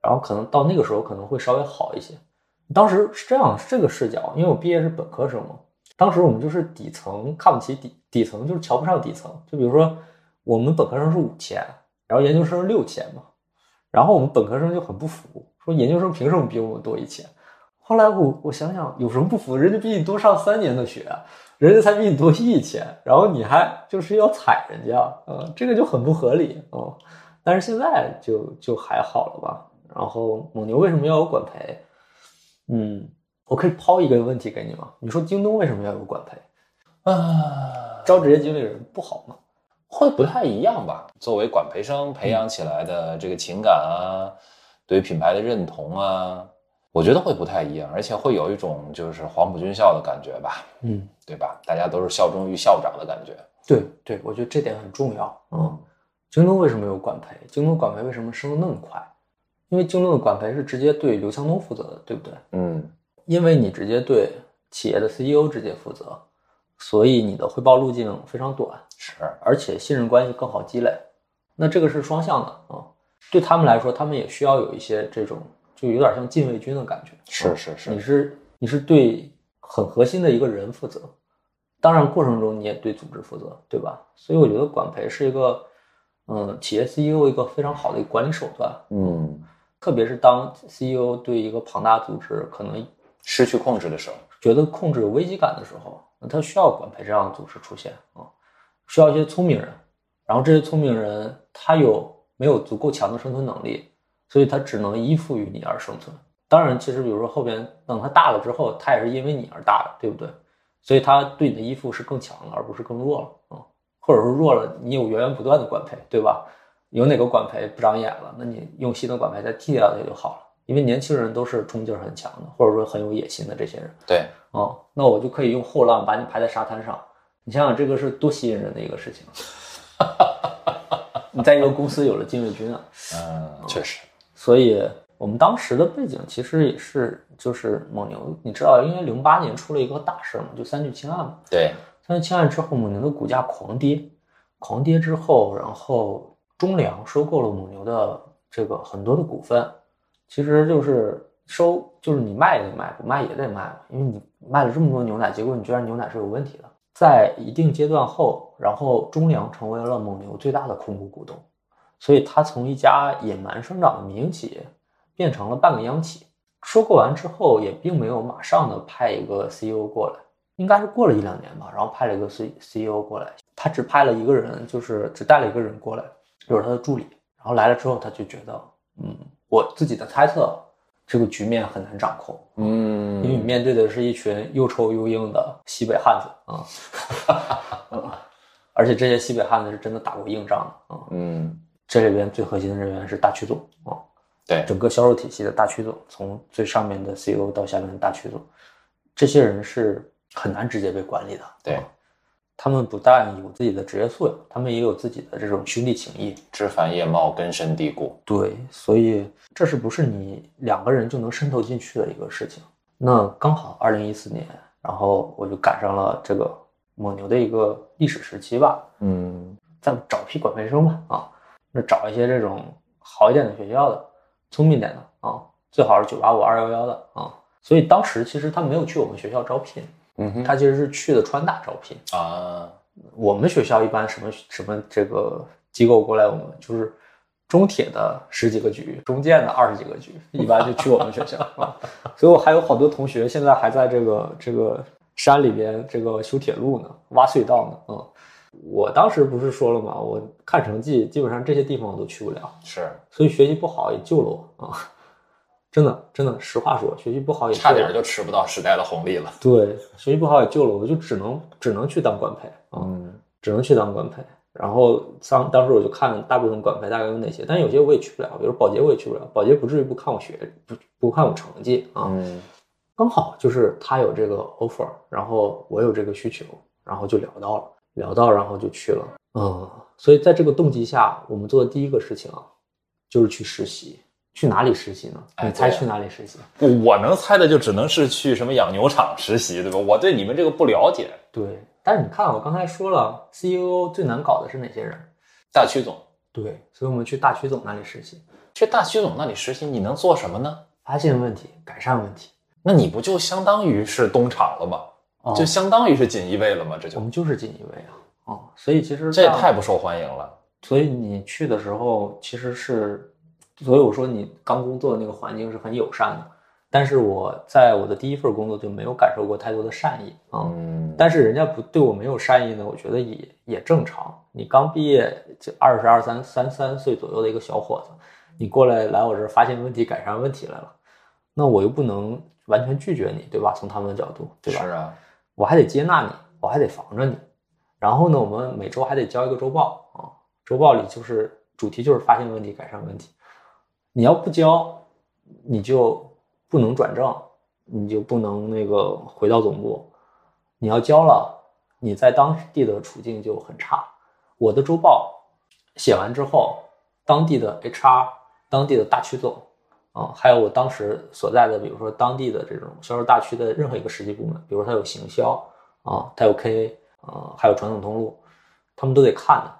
然后可能到那个时候可能会稍微好一些。当时是这样，是这个视角，因为我毕业是本科生嘛，当时我们就是底层看不起底底层，就是瞧不上底层。就比如说我们本科生是五千，然后研究生六千嘛，然后我们本科生就很不服，说研究生凭什么比我们多一千？后来我我想想，有什么不服？人家比你多上三年的学，人家才比你多一千，然后你还就是要踩人家，嗯，这个就很不合理哦、但是现在就就还好了吧。然后蒙牛为什么要有管培？嗯，我可以抛一个问题给你吗？你说京东为什么要有管培？啊，招职业经理人不好吗？会不太一样吧？作为管培生培养起来的这个情感啊，对于品牌的认同啊，我觉得会不太一样，而且会有一种就是黄埔军校的感觉吧，嗯，对吧？大家都是效忠于校长的感觉。对对，我觉得这点很重要。嗯，京东为什么有管培？京东管培为什么升的那么快？因为京东的管培是直接对刘强东负责的，对不对？嗯因为你直接对企业的 CEO 直接负责，所以你的汇报路径非常短，是，而且信任关系更好积累。那这个是双向的啊，对他们来说，他们也需要有一些这种，就有点像禁卫军的感觉。是是是你是你是对很核心的一个人负责，当然过程中你也对组织负责，对吧？所以我觉得管培是一个，嗯，企业 CEO 一个非常好的一个管理手段，嗯，特别是当 CEO 对一个庞大组织可能失去控制的时候，觉得控制有危机感的时候，那他需要管培这样的组织出现啊，需要一些聪明人，然后这些聪明人他有没有足够强的生存能力，所以他只能依附于你而生存。当然，其实比如说后边等他大了之后，他也是因为你而大的，对不对？所以他对你的依附是更强了，而不是更弱了啊，或者说弱了，你有源源不断的管培，对吧？有哪个管培不长眼了，那你用新的管培再替掉它就好了。因为年轻人都是冲劲儿很强的，或者说很有野心的这些人。对，哦，那我就可以用后浪把你排在沙滩上。你想想，这个是多吸引人的一个事情。(laughs) 你在一个公司有了禁卫军啊，嗯，确实，所以我们当时的背景其实也是，就是蒙牛，你知道，因为零八年出了一个大事嘛，就三聚氰胺嘛。对，三聚氰胺之后，蒙牛的股价狂跌，狂跌之后，然后中粮收购了蒙牛的这个很多的股份，其实就是收，就是你卖也得卖，不卖也得卖，因为你卖了这么多牛奶，结果你居然牛奶是有问题的。在一定阶段后，然后中粮成为了蒙牛最大的控股股东，所以它从一家野蛮生长的民营企业变成了半个央企。收购完之后，也并没有马上的派一个 CEO 过来，应该是过了一两年吧，然后派了一个 C CEO 过来，他只派了一个人，就是只带了一个人过来，就是他的助理。然后来了之后，他就觉得，嗯，我自己的猜测，这个局面很难掌控。嗯，因为你面对的是一群又臭又硬的西北汉子啊，(laughs) 嗯而且这些西北汉子是真的打过硬仗的啊。嗯，这里边最核心的人员是大区总啊，对，整个销售体系的大区总，从最上面的 CEO 到下面的大区总，这些人是很难直接被管理的。对啊他们不但有自己的职业素养，他们也有自己的这种兄弟情谊。枝繁叶茂，根深蒂固。对，所以这是不是你两个人就能渗透进去的一个事情？那刚好二零一四年，然后我就赶上了这个蒙牛的一个历史时期吧，嗯，再找批管培生吧，啊，那找一些这种好一点的学校的，聪明点的啊，最好是九八五、二幺幺的啊。所以当时其实他没有去我们学校招聘，嗯哼，他其实是去的川大招聘。啊，我们学校一般什么什么这个机构过来，我们就是中铁的十几个局，中建的二十几个局，(laughs) 一般就去我们学校啊。所以我还有好多同学现在还在这个这个山里边这个修铁路呢，挖隧道呢。嗯，我当时不是说了吗？我看成绩，基本上这些地方我都去不了，是所以学习不好也救了我啊。真的，真的，实话说，学习不好也差点就吃不到时代的红利了。对，学习不好也救了我，就只能只能去当官配啊。嗯只能去当官配。然后当当时我就看大部分管培大概有哪些，但有些我也去不了，比如保洁我也去不了，保洁不至于不看我学不不看我成绩啊。嗯刚好就是他有这个 offer，然后我有这个需求，然后就聊到了，聊到然后就去了。嗯，所以在这个动机下，我们做的第一个事情啊，就是去实习。去哪里实习呢？哎你猜去哪里实习？不，我能猜的就只能是去什么养牛场实习，对吧？我对你们这个不了解。对，但是你看，我刚才说了，CEO 最难搞的是哪些人？大区总对，所以我们去大区总那里实习，去大区总那里实习，你能做什么呢？发现问题，改善问题。那你不就相当于是东厂了吗？哦就相当于是锦衣卫了吗？这就我们就是锦衣卫啊，哦，所以其实这也太不受欢迎了。所以你去的时候其实是，所以我说你刚工作的那个环境是很友善的，但是我在我的第一份工作就没有感受过太多的善意啊。嗯，但是人家不对我没有善意呢，我觉得也也正常。你刚毕业就二十二三三三岁左右的一个小伙子，你过来来我这儿发现问题、改善问题来了，那我又不能完全拒绝你，对吧？从他们的角度，对吧？是啊，我还得接纳你，我还得防着你。然后呢，我们每周还得交一个周报啊，周报里就是主题就是发现问题、改善问题。你要不交，你就不能转正，你就不能那个回到总部。你要交了，你在当地的处境就很差。我的周报写完之后，当地的 HR、当地的大区总啊，还有我当时所在的，比如说当地的这种销售大区的任何一个实际部门，比如它有行销啊，它有 KA 啊，还有传统通路，他们都得看的。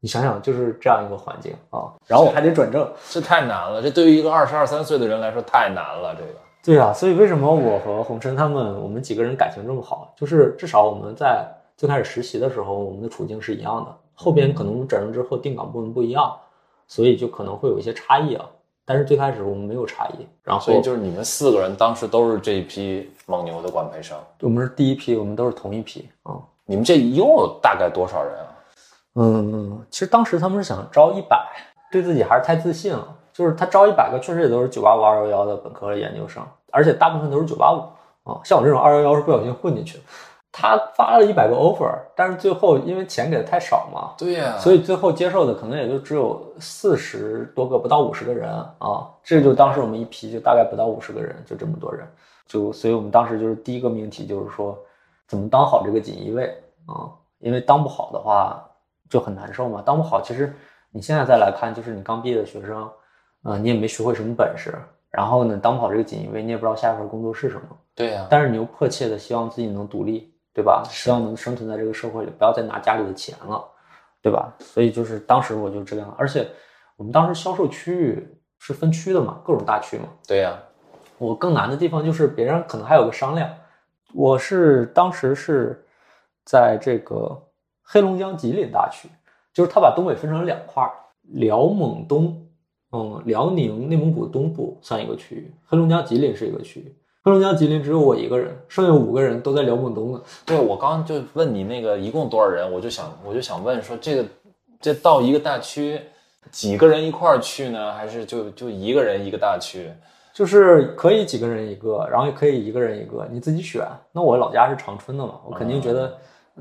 你想想，就是这样一个环境啊，然后我还得转正，这太难了。这对于一个二十二三岁的人来说太难了。这个，对啊，所以为什么我和红尘他们，我们几个人感情这么好？就是至少我们在最开始实习的时候，我们的处境是一样的。后边可能转正之后定岗部门不一样，所以就可能会有一些差异啊。但是最开始我们没有差异，然后所以就是你们四个人当时都是这一批蒙牛的管培生。我们是第一批，我们都是同一批啊。你们这一共有大概多少人啊？嗯，其实当时他们是想招一百，对自己还是太自信了。就是他招一百个，确实也都是九八五、二幺幺的本科研究生，而且大部分都是九八五啊。像我这种二幺幺是不小心混进去的。他发了一百个 offer，但是最后因为钱给的太少嘛，对呀、所以最后接受的可能也就只有四十多个，不到五十个人啊。这就当时我们一批就大概不到五十个人，就这么多人。就所以我们当时就是第一个命题就是说，怎么当好这个锦衣卫啊？因为当不好的话就很难受嘛。当不好，其实你现在再来看，就是你刚毕业的学生，呃，你也没学会什么本事，然后呢，当不好这个锦衣卫，你也不知道下一份工作是什么。对呀、但是你又迫切的希望自己能独立，对吧？希望能生存在这个社会里，不要再拿家里的钱了，对吧？所以就是当时我就这样，而且我们当时销售区域是分区的嘛，各种大区嘛。对呀、我更难的地方就是别人可能还有个商量，我是当时是在这个黑龙江吉林大区，就是他把东北分成了两块儿，辽蒙东，嗯，辽宁、内蒙古东部算一个区域，黑龙江吉林是一个区域。黑龙江吉林只有我一个人，剩下五个人都在辽蒙东呢。对，我刚刚就问你那个一共多少人，我就想我就想问说这个这到一个大区几个人一块儿去呢，还是就就一个人一个大区？就是可以几个人一个，然后也可以一个人一个，你自己选。那我老家是长春的嘛，我肯定觉得，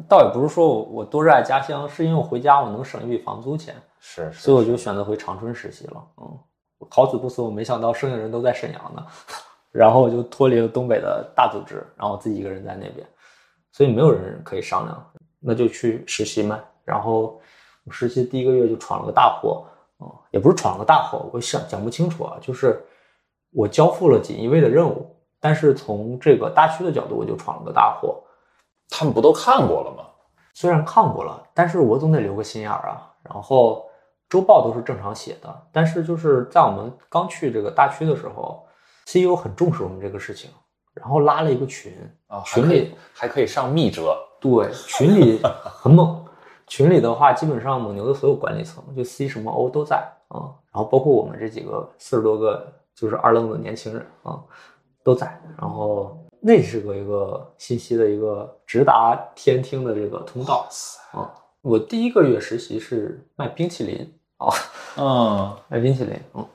倒也不是说我我多热爱家乡，是因为我回家我能省一笔房租钱，是是，所以我就选择回长春实习了。嗯，好死不死，我没想到剩下人都在沈阳呢，(laughs) 然后我就脱离了东北的大组织，然后我自己一个人在那边，所以没有人可以商量，那就去实习嘛。然后我实习第一个月就闯了个大祸，啊、也不是闯了个大祸，我想讲不清楚啊，就是我交付了锦衣卫的任务，但是从这个大区的角度，我就闯了个大祸。他们不都看过了吗？虽然看过了，但是我总得留个心眼儿啊。然后周报都是正常写的，但是就是在我们刚去这个大区的时候，CEO 很重视我们这个事情，然后拉了一个群，啊，群里还可以上密折，对群里很猛，(laughs) 群里的话基本上蒙牛的所有管理层，就 C 什么 O 都在啊，然后包括我们这几个四十多个就是二愣子年轻人啊都在，然后那是个一个信息的一个直达天听的这个通道啊。我第一个月实习是卖冰淇淋啊，(laughs) 嗯，卖冰淇淋，嗯，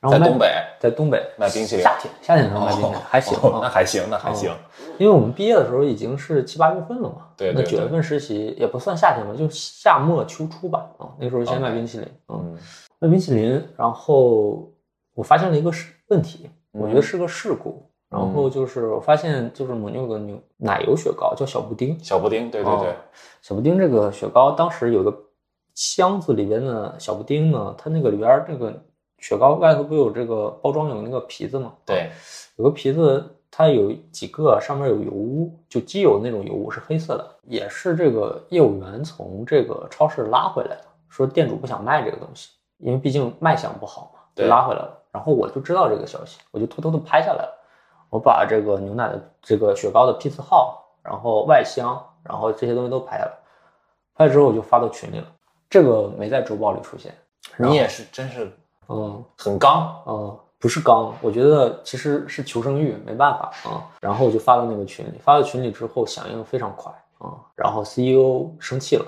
然后在东北。在东北卖冰淇淋。夏天夏天能卖冰淇淋哦还行那还行，那还行哦，因为我们毕业的时候已经是七八月份了嘛，对那九月份实习也不算夏天吧，就夏末秋初吧，啊，那时候先卖冰淇淋，嗯，嗯。卖冰淇淋，然后我发现了一个事问题，嗯我觉得是个事故，然后就是我发现就是蒙牛有个牛奶油雪糕叫小布丁，小布丁，对对对哦，小布丁这个雪糕，当时有个箱子里边的小布丁呢，它那个里边儿这个雪糕外头不有这个包装有那个皮子吗？对，有个皮子，它有几个上面有油污，就机油那种油污是黑色的，也是这个业务员从这个超市拉回来的，说店主不想卖这个东西，因为毕竟卖相不好嘛，就拉回来了。然后我就知道这个消息，我就偷偷的拍下来了，我把这个牛奶的这个雪糕的批次号，然后外箱，然后这些东西都拍下来，拍了之后我就发到群里了，这个没在周报里出现。你也是真是嗯，很刚，嗯，不是刚，我觉得其实是求生欲，没办法啊、然后我就发到那个群里，发到群里之后响应非常快啊、然后 CEO 生气了，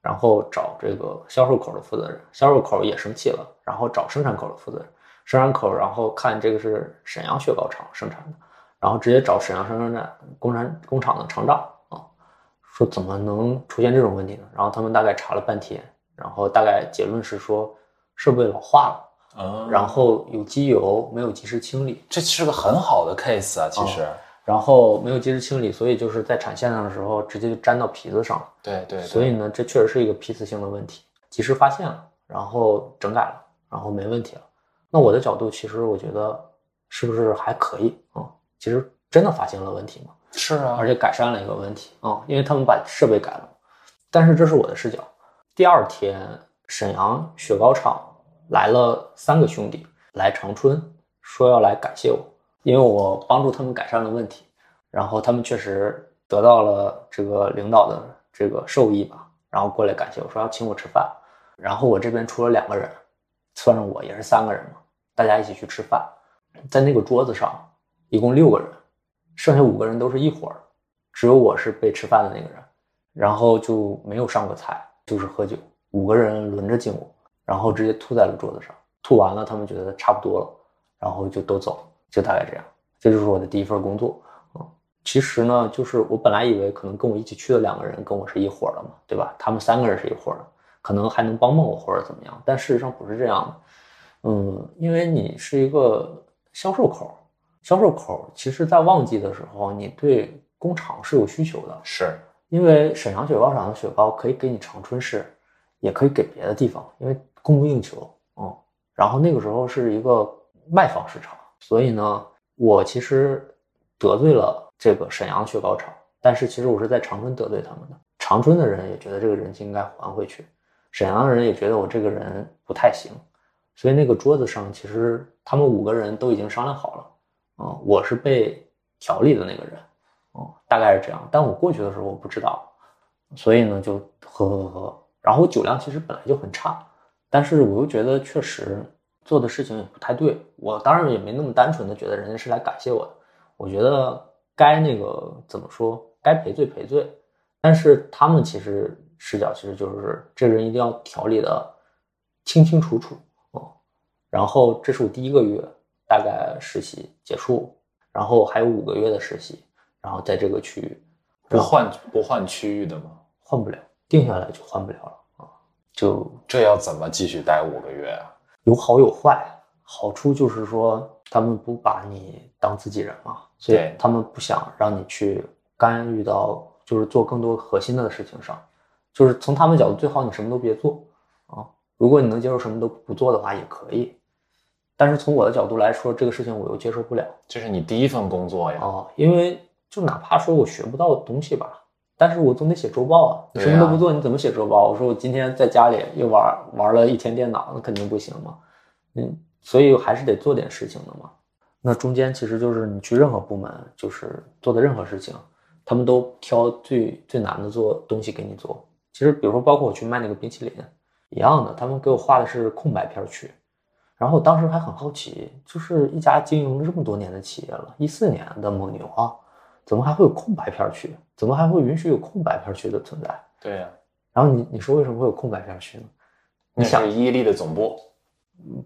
然后找这个销售口的负责人，销售口也生气了，然后找生产口的负责人，生产口然后看这个是沈阳雪糕厂生产的，然后直接找沈阳生产站工厂工厂的厂长啊，说怎么能出现这种问题呢？然后他们大概查了半天，然后大概结论是说设备老化了。嗯，然后有机油没有及时清理，这是个很好的 case 啊，其实，然后没有及时清理，所以就是在产线上的时候直接就粘到皮子上了。对对，对所以呢，这确实是一个批次性的问题，及时发现了，然后整改了，然后没问题了。那我的角度其实我觉得是不是还可以啊、其实真的发现了问题吗，是啊，而且改善了一个问题啊、因为他们把设备改了。但是这是我的视角。第二天，沈阳雪糕厂来了三个兄弟来长春，说要来感谢我，因为我帮助他们改善了问题。然后他们确实得到了这个领导的这个授意吧，然后过来感谢我说要请我吃饭。然后我这边出了两个人，算上我也是三个人嘛，大家一起去吃饭，在那个桌子上一共六个人，剩下五个人都是一伙儿，只有我是被吃饭的那个人，然后就没有上过菜，就是喝酒，五个人轮着敬我，然后直接吐在了桌子上，吐完了他们觉得差不多了，然后就都走，就大概这样，这就是我的第一份工作啊、其实呢，就是我本来以为可能跟我一起去的两个人跟我是一伙的嘛，对吧？他们三个人是一伙的，可能还能帮帮我或者怎么样。但事实上不是这样的。嗯，因为你是一个销售口，销售口其实在旺季的时候，你对工厂是有需求的。是因为沈阳雪糕厂的雪糕可以给你长春市，也可以给别的地方，因为供不应求。嗯，然后那个时候是一个卖方市场，所以呢，我其实得罪了这个沈阳雪糕厂，但是其实我是在长春得罪他们的。长春的人也觉得这个人情应该还回去，沈阳人也觉得我这个人不太行，所以那个桌子上其实他们五个人都已经商量好了。嗯，我是被调理的那个人。哦，大概是这样。但我过去的时候我不知道，所以呢就喝喝喝。然后我酒量其实本来就很差，但是我又觉得确实做的事情也不太对。我当然也没那么单纯的觉得人家是来感谢我的，我觉得该那个怎么说，该赔罪赔罪。但是他们其实视角其实就是这个人一定要调理的清清楚楚。然后这是我第一个月大概实习结束，然后还有五个月的实习。然后在这个区域，不换不换区域的吗？换不了，定下来就换不了了啊！就这要怎么继续待五个月啊？有好有坏，好处就是说他们不把你当自己人嘛，所以他们不想让你去干预到，就是做更多核心的事情上。就是从他们角度，最好你什么都别做啊。如果你能接受什么都不做的话，也可以。但是从我的角度来说，这个事情我又接受不了。这是你第一份工作呀？哦，因为。就哪怕说我学不到东西吧，但是我总得写周报啊。你什么都不做，你怎么写周报？我说我今天在家里又玩玩了一天电脑，那肯定不行嘛。嗯，所以还是得做点事情的嘛。那中间其实就是你去任何部门，就是做的任何事情，他们都挑最最难的做东西给你做。其实比如说，包括我去卖那个冰淇淋一样的，他们给我画的是空白片区。然后当时还很好奇，就是一家经营了这么多年的企业了，一四年的蒙牛啊。怎么还会有空白片区？怎么还会允许有空白片区的存在？对呀。然后你你说为什么会有空白片区呢？你想伊利的总部？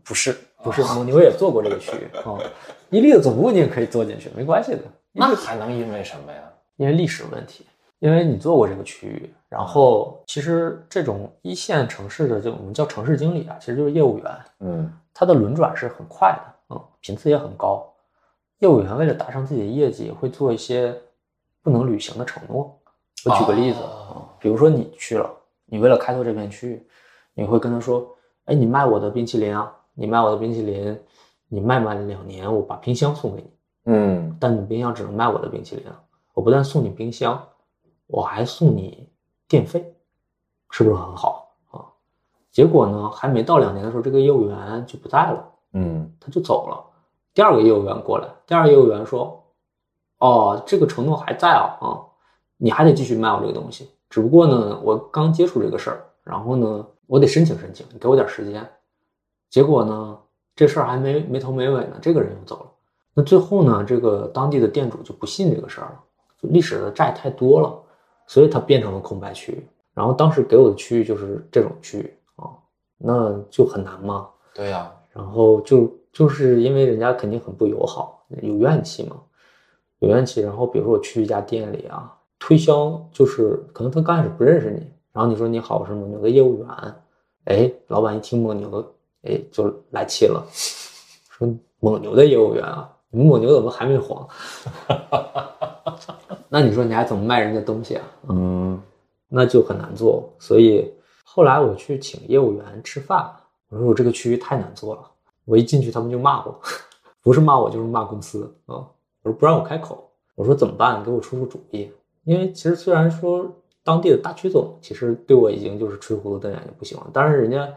不是，不是，蒙牛也做过这个区域啊。伊利的总部你也可以做进去，没关系的。那还能因为什么呀？因为历史问题，因为你做过这个区域。然后其实这种一线城市的，就我们叫城市经理啊，其实就是业务员。嗯。他的轮转是很快的，嗯，频次也很高。业务员为了达成自己的业绩，会做一些不能履行的承诺。我举个例子啊，比如说你去了，你为了开拓这片区域，你会跟他说：“哎，你卖我的冰淇淋啊，你卖我的冰淇淋，你卖满两年，我把冰箱送给你。嗯，但你冰箱只能卖我的冰淇淋，我不但送你冰箱，我还送你电费，是不是很好啊？结果呢，还没到两年的时候，这个业务员就不在了，嗯，他就走了。”第二个业务员过来，第二个业务员说：“哦，这个承诺还在啊，啊，你还得继续卖我这个东西。只不过呢，我刚接触这个事儿，然后呢，我得申请申请，你给我点时间。结果呢，这事儿还没没头没尾呢，这个人又走了。那最后呢，这个当地的店主就不信这个事儿了，就历史的债太多了，所以他变成了空白区域。然后当时给我的区域就是这种区域啊，那就很难嘛。对呀，然后就。就是因为人家肯定很不友好，有怨气嘛，有怨气。然后比如说我去一家店里啊，推销就是可能他刚开始不认识你，然后你说你好是蒙牛的业务员，哎，老板一听蒙牛，哎就来气了，说蒙牛的业务员啊，你们蒙牛怎么还没黄？(laughs) 那你说你还怎么卖人家东西啊？嗯，那就很难做。所以后来我去请业务员吃饭，我说我这个区域太难做了。我一进去，他们就骂我，(laughs) 不是骂我就是骂公司啊！我说不让我开口，我说怎么办？给我出出主意。因为其实虽然说当地的大区总其实对我已经就是吹胡子瞪眼睛不行了，但是人家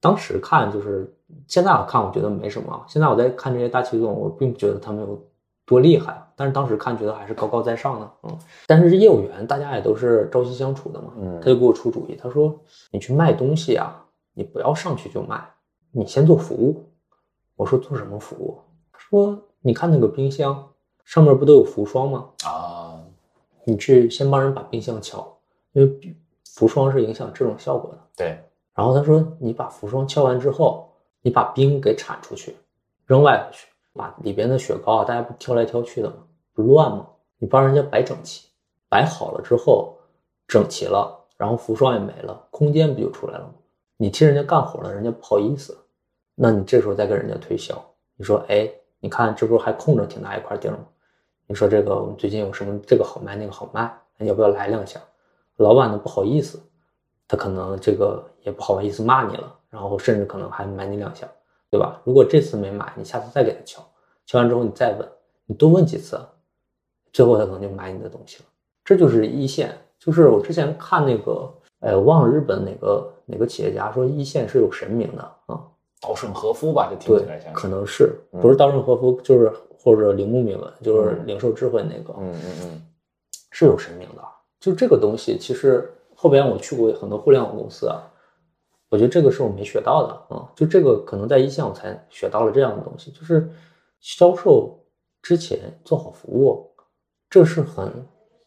当时看就是现在我看我觉得没什么。现在我在看这些大区总，我并不觉得他们有多厉害，但是当时看觉得还是高高在上的。嗯，但是业务员大家也都是朝夕相处的嘛。嗯，他就给我出主意，他说你去卖东西啊，你不要上去就卖，你先做服务。我说做什么服务？他说你看那个冰箱上面不都有浮霜吗？啊，你去先帮人把冰箱敲，因为浮霜是影响这种效果的。对。然后他说你把浮霜敲完之后，你把冰给铲出去，扔外头去，把里边的雪糕啊，大家不挑来挑去的吗？不乱吗？你帮人家摆整齐，摆好了之后整齐了，然后浮霜也没了，空间不就出来了吗？你替人家干活了，人家不好意思，那你这时候再跟人家推销，你说，哎，你看这不是还空着挺大一块地儿吗？你说这个我们最近有什么这个好卖那个好卖，要不要来两下？老板呢不好意思，他可能这个也不好意思骂你了，然后甚至可能还买你两下，对吧？如果这次没买，你下次再给他敲，敲完之后你再问，你多问几次，最后他可能就买你的东西了。这就是一线，就是我之前看那个，哎，我忘了日本哪个哪个企业家说一线是有神明的啊，稻盛和夫吧，这听起来像，是可能是不是稻盛和夫，就是或者铃木敏文，就是零售智慧那个，嗯嗯嗯，是有神明的。就这个东西，其实后边我去过很多互联网公司啊，我觉得这个是我没学到的啊。就这个可能在一线我才学到了这样的东西，就是销售之前做好服务，这是很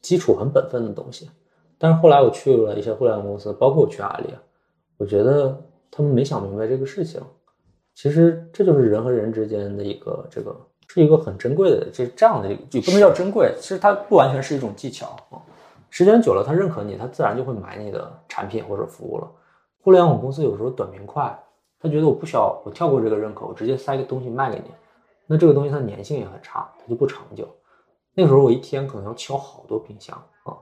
基础、很本分的东西。但是后来我去了一些互联网公司，包括我去阿里，我觉得他们没想明白这个事情。其实这就是人和人之间的一个这个是一个很珍贵的这这样的一个，也不能叫珍贵，其实它不完全是一种技巧啊。时间久了，他认可你，他自然就会买你的产品或者服务了。互联网公司有时候短平快，他觉得我不需要，我跳过这个认可，我直接塞个东西卖给你，那这个东西它粘性也很差，它就不长久。那时候我一天可能要敲好多冰箱啊，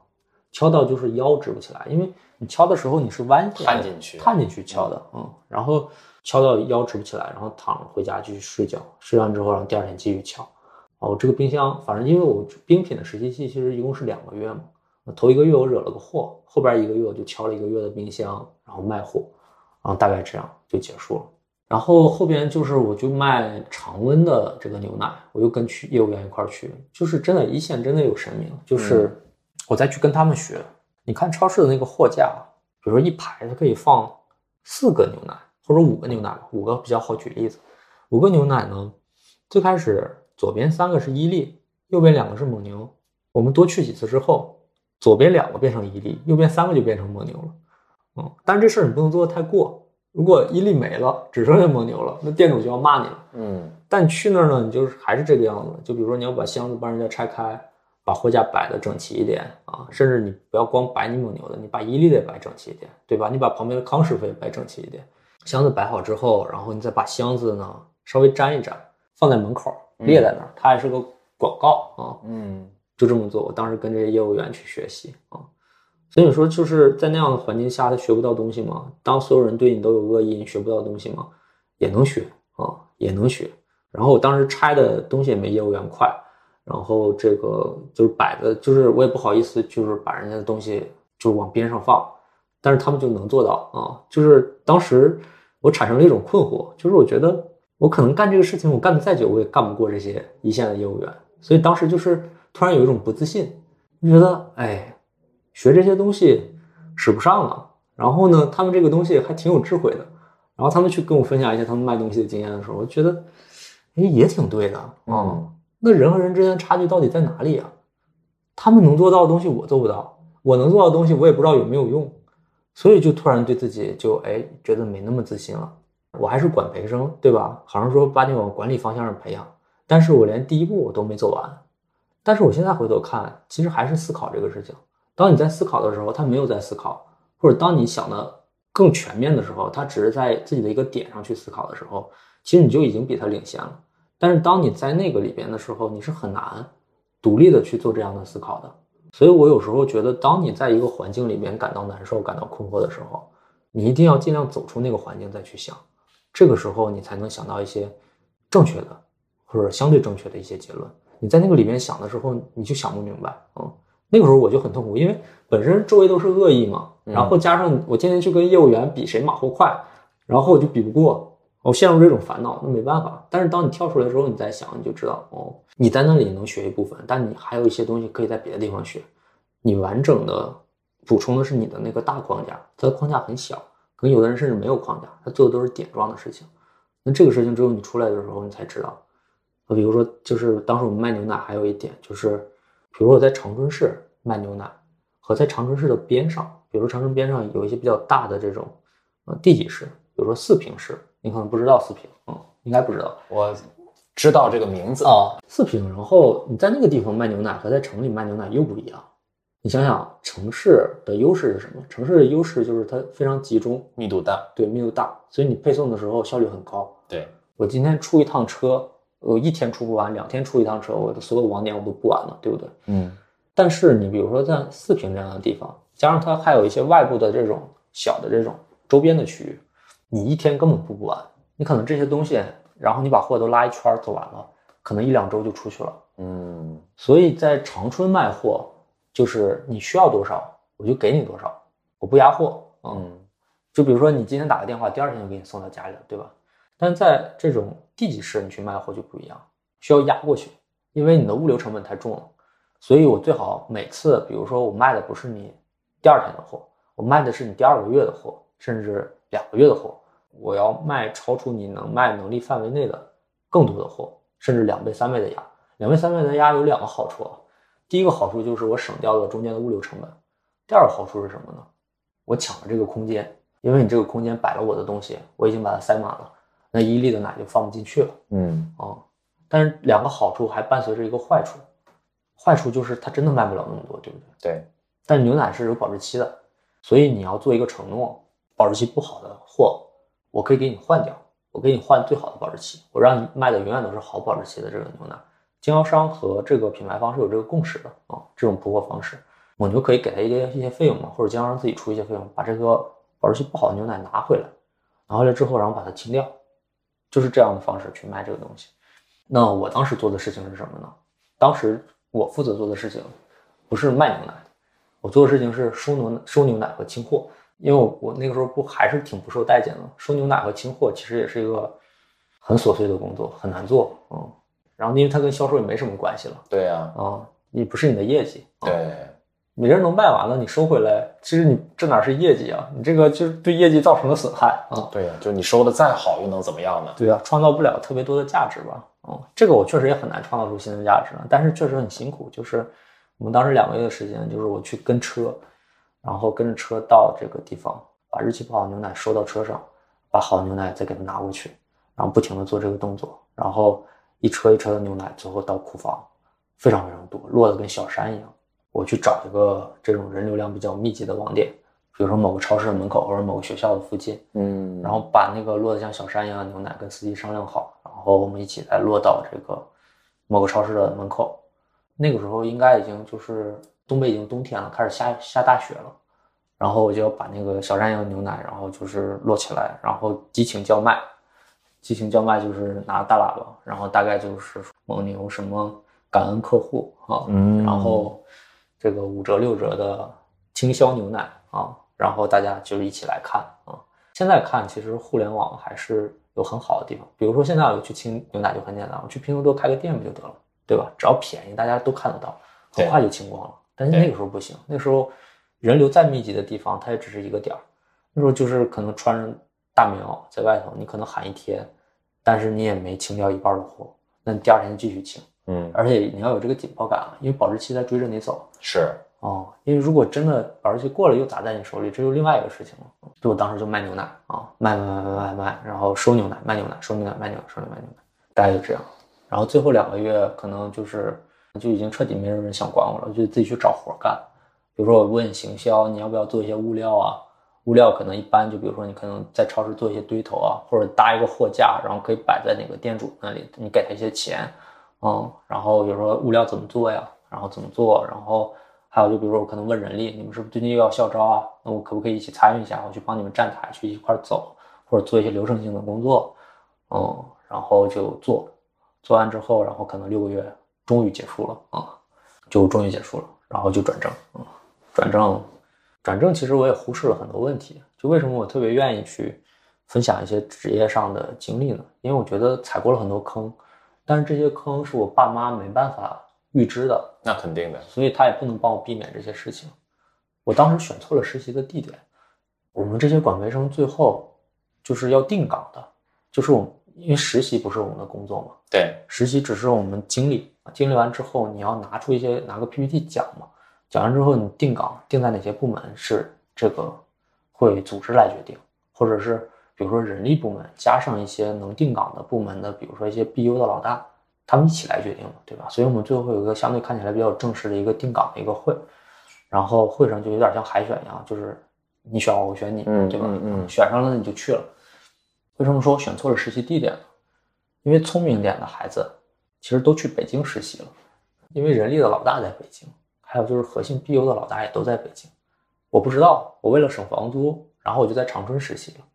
敲到就是腰直不起来，因为你敲的时候你是弯探进去探进去敲的，嗯，然后敲到腰直不起来，然后躺着回家继续睡觉，睡完之后，然后第二天继续敲。哦，这个冰箱，反正因为我冰品的实习期其实一共是两个月嘛，那头一个月我惹了个祸，后边一个月我就敲了一个月的冰箱，然后卖货，然后大概这样就结束了。然后后边就是我就卖常温的这个牛奶，我又跟去业务员一块儿去，就是真的一线真的有神明，就是我再去跟他们学。你看超市的那个货架，比如说一排它可以放四个牛奶或者五个牛奶吧，五个比较好举例子。五个牛奶呢，最开始左边三个是伊利，右边两个是蒙牛。我们多去几次之后，左边两个变成伊利，右边三个就变成蒙牛了。嗯，但是这事儿你不能做的太过。如果伊利没了，只剩下蒙牛了，那店主就要骂你了。嗯但你去那儿呢，你就是还是这个样子。就比如说你要把箱子帮人家拆开，把货架摆的整齐一点啊，甚至你不要光摆你蒙牛的，你把伊利的也摆整齐一点，对吧？你把旁边的康师傅也摆整齐一点。箱子摆好之后，然后你再把箱子呢稍微粘一粘，放在门口列在那儿，它还是个广告啊。嗯就这么做。我当时跟这些业务员去学习啊，所以说就是在那样的环境下，他学不到东西吗？当所有人对你都有恶意，你学不到东西吗？也能学啊，也能学。然后我当时拆的东西也没业务员快，然后这个就是摆的，就是我也不好意思，就是把人家的东西就是往边上放，但是他们就能做到啊。就是当时我产生了一种困惑，就是我觉得我可能干这个事情，我干的再久，我也干不过这些一线的业务员，所以当时就是突然有一种不自信，就觉得哎，学这些东西使不上了。然后呢，他们这个东西还挺有智慧的。然后他们去跟我分享一些他们卖东西的经验的时候，我觉得，哎，也挺对的啊、嗯那人和人之间的差距到底在哪里啊？他们能做到的东西我做不到，我能做到的东西我也不知道有没有用，所以就突然对自己就哎觉得没那么自信了。我还是管培生，对吧？好像说把你往管理方向上培养，但是我连第一步我都没走完。但是我现在回头看，其实还是思考这个事情。当你在思考的时候，他没有在思考，或者当你想的更全面的时候，他只是在自己的一个点上去思考的时候，其实你就已经比他领先了。但是当你在那个里边的时候，你是很难独立的去做这样的思考的。所以我有时候觉得，当你在一个环境里面感到难受、感到困惑的时候，你一定要尽量走出那个环境再去想，这个时候你才能想到一些正确的或者相对正确的一些结论。你在那个里面想的时候，你就想不明白，嗯，那个时候我就很痛苦，因为本身周围都是恶意嘛，然后加上我天天去跟业务员比谁马虎快，然后我就比不过，我陷入这种烦恼，那没办法。但是当你跳出来之后，你再想，你就知道，哦，你在那里能学一部分，但你还有一些东西可以在别的地方学。你完整的补充的是你的那个大框架，它的框架很小，可能有的人甚至没有框架，他做的都是点状的事情。那这个事情只有你出来的时候，你才知道。呃，比如说，就是当时我们卖牛奶，还有一点就是，比如说我在长春市卖牛奶，和在长春市的边上，比如说长春边上有一些比较大的这种呃地级市，比如说四平市，你可能不知道四平，嗯，应该不知道。我知道这个名字。啊，四平。然后你在那个地方卖牛奶和在城里卖牛奶又不一样。你想想，城市的优势是什么？城市的优势就是它非常集中，密度大，对，密度大，所以你配送的时候效率很高。对，我今天出一趟车，我一天出不完，两天出一趟车，我的所有网点我都不完了，对不对？嗯，但是你比如说在四平这样的地方，加上它还有一些外部的这种小的这种周边的区域，你一天根本布不完。你可能这些东西，然后你把货都拉一圈儿走完了，可能一两周就出去了。嗯，所以在长春卖货，就是你需要多少，我就给你多少，我不压货。嗯，嗯，就比如说你今天打个电话，第二天就给你送到家里了，对吧？但在这种地级市，你去卖货就不一样，需要压过去，因为你的物流成本太重了。所以我最好每次，比如说我卖的不是你第二天的货，我卖的是你第二个月的货，甚至两个月的货，我要卖超出你能卖能力范围内的更多的货，甚至两倍、三倍的压。两倍、三倍的压有两个好处啊，第一个好处就是我省掉了中间的物流成本，第二个好处是什么呢？我抢了这个空间，因为你这个空间摆了我的东西，我已经把它塞满了，那伊利的奶就放不进去了。嗯，啊、但是两个好处还伴随着一个坏处，坏处就是它真的卖不了那么多，对不对？对，但牛奶是有保质期的，所以你要做一个承诺，保质期不好的货，我可以给你换掉，我给你换最好的保质期，我让你卖的永远都是好保质期的这个牛奶。经销商和这个品牌方是有这个共识的啊，这种铺货方式，蒙牛可以给他一些一些费用嘛，或者经销商自己出一些费用，把这个保质期不好的牛奶拿回来，拿回来之后，然后把它清掉，就是这样的方式去卖这个东西。那我当时做的事情是什么呢？当时我负责做的事情不是卖牛奶，我做的事情是收牛收牛奶和清货，因为我我那个时候不还是挺不受待见的，收牛奶和清货其实也是一个很琐碎的工作，很难做，嗯。然后因为它跟销售也没什么关系了，对呀，啊，也不是你的业绩，啊，对，你这能卖完了，你收回来，其实你这哪是业绩啊？你这个就是对业绩造成的损害啊。对呀，就你收的再好，又能怎么样呢？对啊，创造不了特别多的价值吧？哦，这个我确实也很难创造出新的价值，但是确实很辛苦。就是我们当时两个月的时间，就是我去跟车，然后跟着车到这个地方，把日期不好的牛奶收到车上，把好的牛奶再给它拿过去，然后不停的做这个动作，然后一车一车的牛奶最后到库房，非常非常多，落得跟小山一样。我去找一个这种人流量比较密集的网点，比如说某个超市的门口或者某个学校的附近，嗯，然后把那个落得像小山一样的牛奶跟司机商量好，然后我们一起再落到这个某个超市的门口。那个时候应该已经就是东北已经冬天了，开始下下大雪了。然后我就要把那个小山一样的牛奶，然后就是摞起来，然后激情叫卖。激情叫卖就是拿大喇叭，然后大概就是蒙牛什么感恩客户啊，嗯然后这个五折六折的倾销牛奶啊，然后大家就一起来看啊。现在看，其实互联网还是有很好的地方，比如说现在我去清牛奶就很简单，我去拼多多开个店不就得了，对吧？只要便宜，大家都看得到，很快就清光了。但是那个时候不行，那时候人流再密集的地方，它也只是一个点儿。那时候就是可能穿着大棉袄在外头，你可能喊一天，但是你也没清掉一半的货，那你第二天继续清，嗯，而且你要有这个紧迫感啊，因为保质期在追着你走。是，哦，因为如果真的保质期过了又砸在你手里，这就另外一个事情了。就我当时就卖牛奶啊，卖卖卖卖卖卖，然后收牛奶卖牛奶，收牛奶卖牛奶，收牛奶卖牛奶，大概就这样。然后最后两个月可能就是就已经彻底没有人想管我了，我就自己去找活干。比如说我问行销，你要不要做一些物料啊？物料可能一般就比如说你可能在超市做一些堆头啊，或者搭一个货架，然后可以摆在哪个店主那里，你给他一些钱，嗯，然后比如说物料怎么做呀，然后怎么做，然后还有就比如说我可能问人力，你们是不是最近又要校招啊？那我可不可以一起参与一下？我去帮你们站台，去一块走，或者做一些流程性的工作，嗯，然后就做，做完之后，然后可能六个月终于结束了啊、就终于结束了，然后就转正，嗯，转正，转正其实我也忽视了很多问题，就为什么我特别愿意去分享一些职业上的经历呢？因为我觉得踩过了很多坑，但是这些坑是我爸妈没办法预知的，那肯定的，所以他也不能帮我避免这些事情。我当时选错了实习的地点，我们这些管培生最后就是要定岗的，就是我们因为实习不是我们的工作嘛，对，实习只是我们经历，经历完之后你要拿出一些拿个 PPT 讲嘛，讲完之后你定岗定在哪些部门是这个会组织来决定，或者是比如说人力部门加上一些能定岗的部门的，比如说一些 BU 的老大，他们一起来决定的，对吧？所以我们最后会有一个相对看起来比较正式的一个定岗的一个会，然后会上就有点像海选一样，就是你选我，我选你，嗯对吧？嗯嗯选上了你就去了。为什么说我选错了实习地点呢？因为聪明点的孩子其实都去北京实习了，因为人力的老大在北京，还有就是核心 BU 的老大也都在北京。我不知道，我为了省房租，然后我就在长春实习了。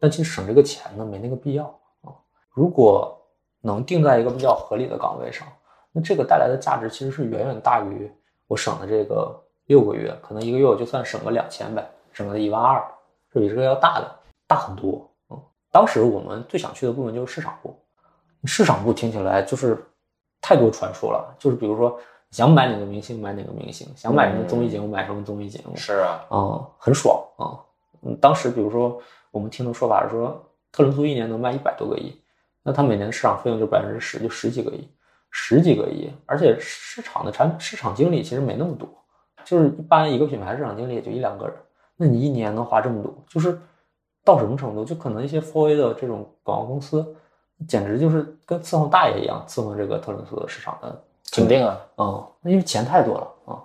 但其实省这个钱呢，没那个必要啊。如果能定在一个比较合理的岗位上，那这个带来的价值其实是远远大于我省的这个六个月，可能一个月我就算省个两千呗，省个一万二，这比这个要大的大很多。嗯，当时我们最想去的部门就是市场部，市场部听起来就是太多传说了，就是比如说想买哪个明星买哪个明星，想买什么综艺节目买什么综艺节目，是啊，嗯，很爽啊。嗯，当时比如说我们听的说法是说，特仑苏一年能卖一百多个亿，那它每年的市场费用就百分之十，就十几个亿，十几个亿。而且市场的产市场经理其实没那么多，就是一般一个品牌市场经理也就一两个人，那你一年能花这么多，就是到什么程度？就可能一些 4A 的这种广告公司，简直就是跟伺候大爷一样伺候这个特仑苏的市场的肯定啊，嗯，那因为钱太多了啊，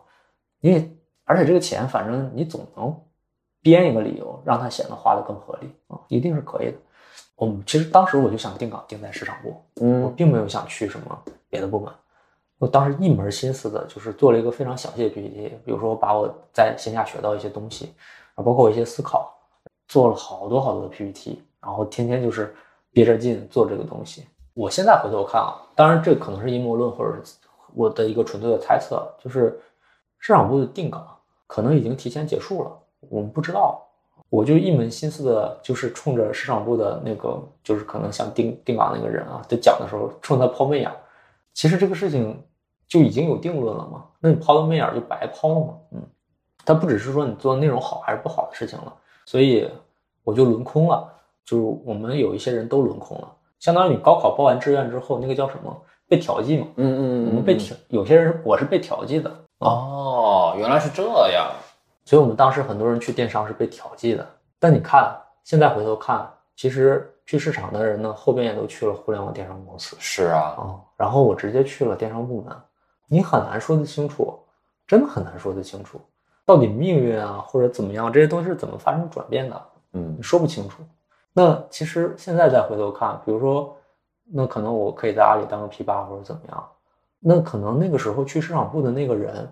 因为而且这个钱，反正你总能编一个理由让它显得花的更合理啊，一定是可以的。我们其实当时我就想定岗定在市场部，嗯我嗯并没有想去什么别的部门。我当时一门心思的就是做了一个非常详细的 PPT，比如说我把我在线下学到一些东西，啊，包括我一些思考，做了好多好多的 PPT，然后天天就是憋着劲做这个东西。我现在回头看啊，当然这可能是阴谋论或者是我的一个纯粹的猜测，就是市场部的定岗可能已经提前结束了，我们不知道。我就一门心思的，就是冲着市场部的那个，就是可能想定定岗那个人啊，在讲的时候冲他抛媚眼儿。其实这个事情就已经有定论了嘛，那你抛的媚眼儿就白抛了嘛。嗯，它不只是说你做的内容好还是不好的事情了，所以我就轮空了。就是我们有一些人都轮空了，相当于你高考报完志愿之后，那个叫什么被调剂嘛。嗯我们被调，有些人是我是被调剂的，哦，原来是这样，所以我们当时很多人去电商是被调剂的。但你看，现在回头看，其实去市场的人呢，后边也都去了互联网电商公司是啊，啊、然后我直接去了电商部门，你很难说得清楚，真的很难说得清楚，到底命运啊或者怎么样这些东西是怎么发生转变的，嗯你说不清楚。那其实现在再回头看，比如说，那可能我可以在阿里当个 P 八或者怎么样，那可能那个时候去市场部的那个人，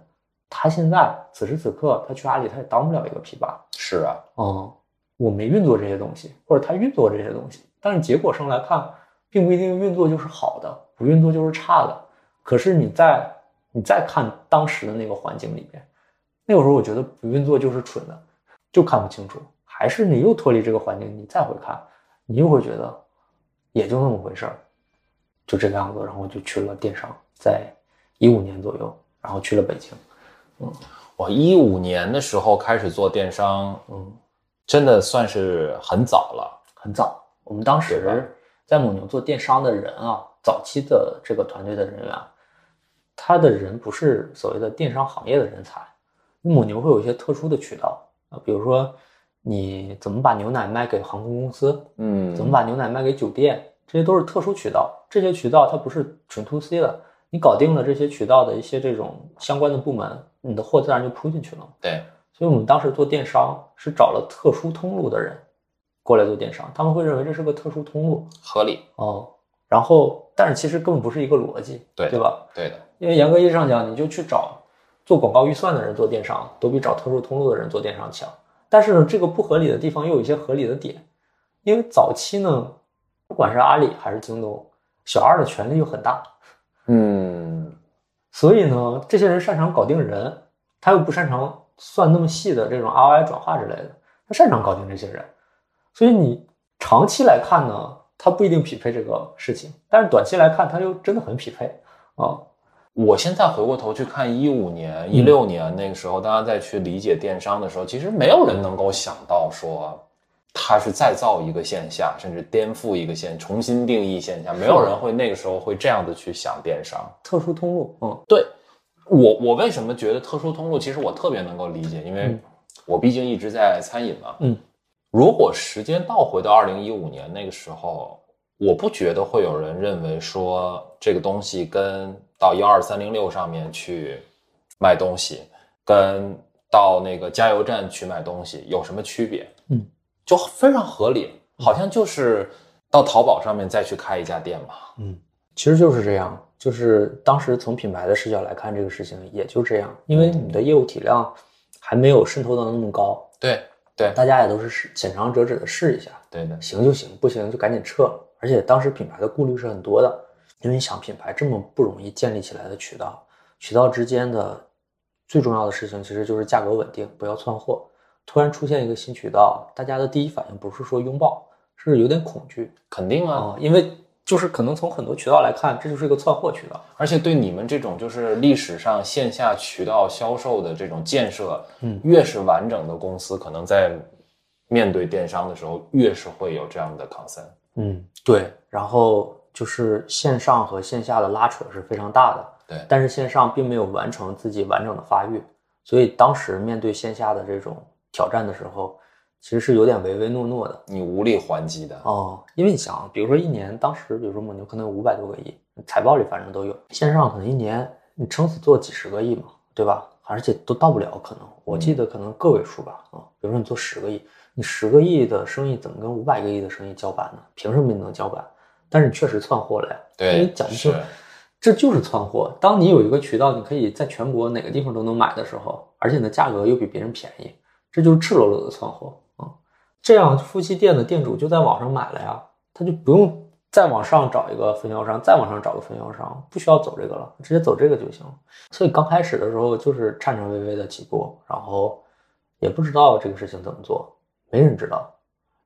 他现在此时此刻他去阿里他也当不了一个 P 八。是啊，嗯，我没运作这些东西，或者他运作这些东西，但是结果上来看，并不一定运作就是好的，不运作就是差的。可是你在你再看当时的那个环境里边，那个时候我觉得不运作就是蠢的，就看不清楚。还是你又脱离这个环境，你再回看，你又会觉得也就那么回事儿，就这个样子。然后就去了电商，在一五年左右，然后去了北京。我一五年的时候开始做电商，嗯，真的算是很早了。很早。我们当时在蒙牛做电商的人啊，早期的这个团队的人员，他的人不是所谓的电商行业的人才。蒙牛会有一些特殊的渠道啊，比如说你怎么把牛奶卖给航空公司，嗯怎么把牛奶卖给酒店，这些都是特殊渠道。这些渠道它不是纯 to C 的，你搞定了这些渠道的一些这种相关的部门，你的货自然就铺进去了。对，所以我们当时做电商是找了特殊通路的人过来做电商，他们会认为这是个特殊通路合理，哦。然后，但是其实根本不是一个逻辑，对对吧？对的，因为严格意义上讲，你就去找做广告预算的人做电商，都比找特殊通路的人做电商强。但是呢，这个不合理的地方又有一些合理的点，因为早期呢，不管是阿里还是京东，小二的权力又很大，嗯，所以呢，这些人擅长搞定人，他又不擅长算那么细的这种 ROI 转化之类的，他擅长搞定这些人，所以你长期来看呢，他不一定匹配这个事情，但是短期来看，他又真的很匹配啊。我现在回过头去看一五年、一六年那个时候，大家再去理解电商的时候，其实没有人能够想到说它是再造一个线下，甚至颠覆一个线，重新定义线下，没有人会那个时候会这样的去想电商。特殊通路，嗯对我，我为什么觉得特殊通路？其实我特别能够理解，因为嗯我毕竟一直在餐饮嘛。嗯，如果时间倒回到二零一五年那个时候，我不觉得会有人认为说这个东西跟到幺二三零六上面去卖东西，跟到那个加油站去买东西有什么区别？嗯，就非常合理，好像就是到淘宝上面再去开一家店吧。嗯，其实就是这样，就是当时从品牌的视角来看这个事情也就这样，因为你的业务体量还没有渗透到那么高，对对大家也都是试浅尝辄止的试一下，对的，行就行，不行就赶紧撤。而且当时品牌的顾虑是很多的，因为你想品牌这么不容易建立起来的渠道，渠道之间的最重要的事情其实就是价格稳定，不要窜货。突然出现一个新渠道，大家的第一反应不是说拥抱，是有点恐惧肯定啊。啊、因为就是可能从很多渠道来看，这就是一个窜货渠道。而且对你们这种就是历史上线下渠道销售的这种建设，嗯越是完整的公司，可能在面对电商的时候，越是会有这样的 concern。嗯，对。然后就是线上和线下的拉扯是非常大的，对但是线上并没有完成自己完整的发育，所以当时面对线下的这种挑战的时候，其实是有点唯唯诺诺的。你无力还击的。哦，因为你想，比如说一年，当时比如说蒙牛可能有五百多个亿，财报里反正都有，线上可能一年你撑死做几十个亿嘛，对吧？而且都到不了，可能我记得可能个位数吧，啊，比如说你做十个亿，你十个亿的生意怎么跟五百个亿的生意叫板呢？凭什么你能叫板？但是你确实窜货了呀，对讲不清是，这就是窜货。当你有一个渠道，你可以在全国哪个地方都能买的时候，而且你的价格又比别人便宜，这就是赤裸裸的窜货啊、这样夫妻店的店主就在网上买了呀，他就不用再往上找一个分销商，再往上找个分销商，不需要走这个了，直接走这个就行。所以刚开始的时候就是颤颤巍巍的起步，然后也不知道这个事情怎么做，没人知道，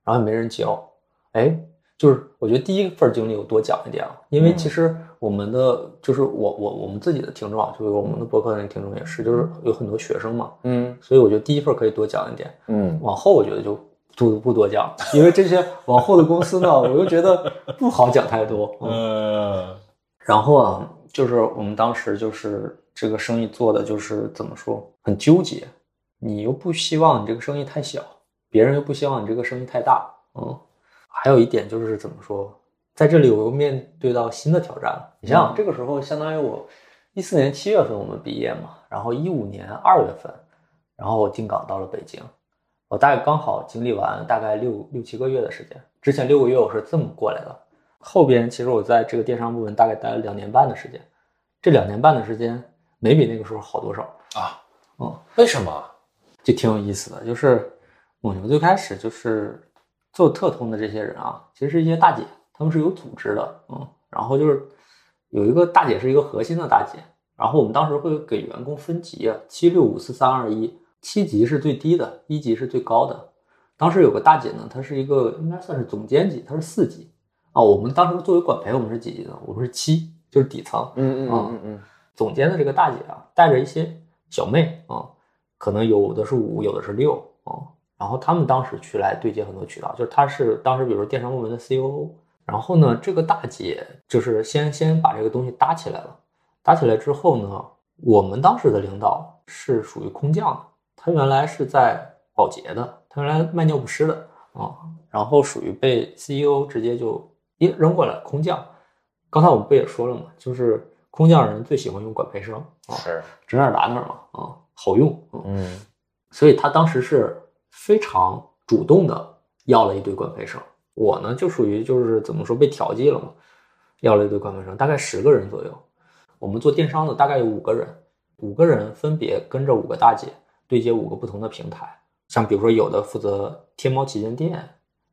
然后也没人教。哎，就是我觉得第一份经历我多讲一点啊，因为其实我们的就是我我我们自己的听众啊，就是我们的博客的那个听众也是，就是有很多学生嘛，嗯所以我觉得第一份可以多讲一点。嗯，往后我觉得就不不多讲，因为这些往后的公司呢，我又觉得不好讲太多。(laughs) 嗯，呃，然后啊，就是我们当时就是这个生意做的就是怎么说，很纠结。你又不希望你这个生意太小，别人又不希望你这个生意太大。嗯，还有一点就是怎么说，在这里我又面对到新的挑战了。你想想，这个时候相当于我一四年七月份我们毕业嘛，然后一五年二月份，然后我进岗到了北京。我大概刚好经历完大概六六七个月的时间，之前六个月我是这么过来的，后边其实我在这个电商部门大概待了两年半的时间，这两年半的时间没比那个时候好多少，啊，嗯，为什么？就挺有意思的。就是蒙牛最开始就是做特通的这些人啊，其实是一些大姐，他们是有组织的，嗯，然后就是有一个大姐是一个核心的大姐，然后我们当时会给员工分级啊，七六五四三二一，七级是最低的，一级是最高的。当时有个大姐呢，她是一个应该算是总监级，她是四级啊。我们当时作为管培，我们是几级呢？我们是七，就是底层。嗯嗯啊嗯嗯总监的这个大姐啊，带着一些小妹啊，可能有的是五，有的是六啊。然后他们当时去来对接很多渠道，就是他是当时比如说电商部门的 COO，然后呢，这个大姐就是先先把这个东西搭起来了，搭起来之后呢，我们当时的领导是属于空降的，他原来是在保洁的，他原来卖尿不湿的啊，然后属于被 CEO 直接就一扔过来空降。刚才我们不也说了嘛，就是空降人最喜欢用管培生啊，是，指哪儿打哪儿嘛啊，好用。嗯，嗯所以他当时是非常主动的要了一堆管培生。我呢就属于就是怎么说被调剂了嘛，要了一堆管培生，大概十个人左右。我们做电商的大概有五个人，五个人分别跟着五个大姐对接五个不同的平台，像比如说有的负责天猫旗舰店，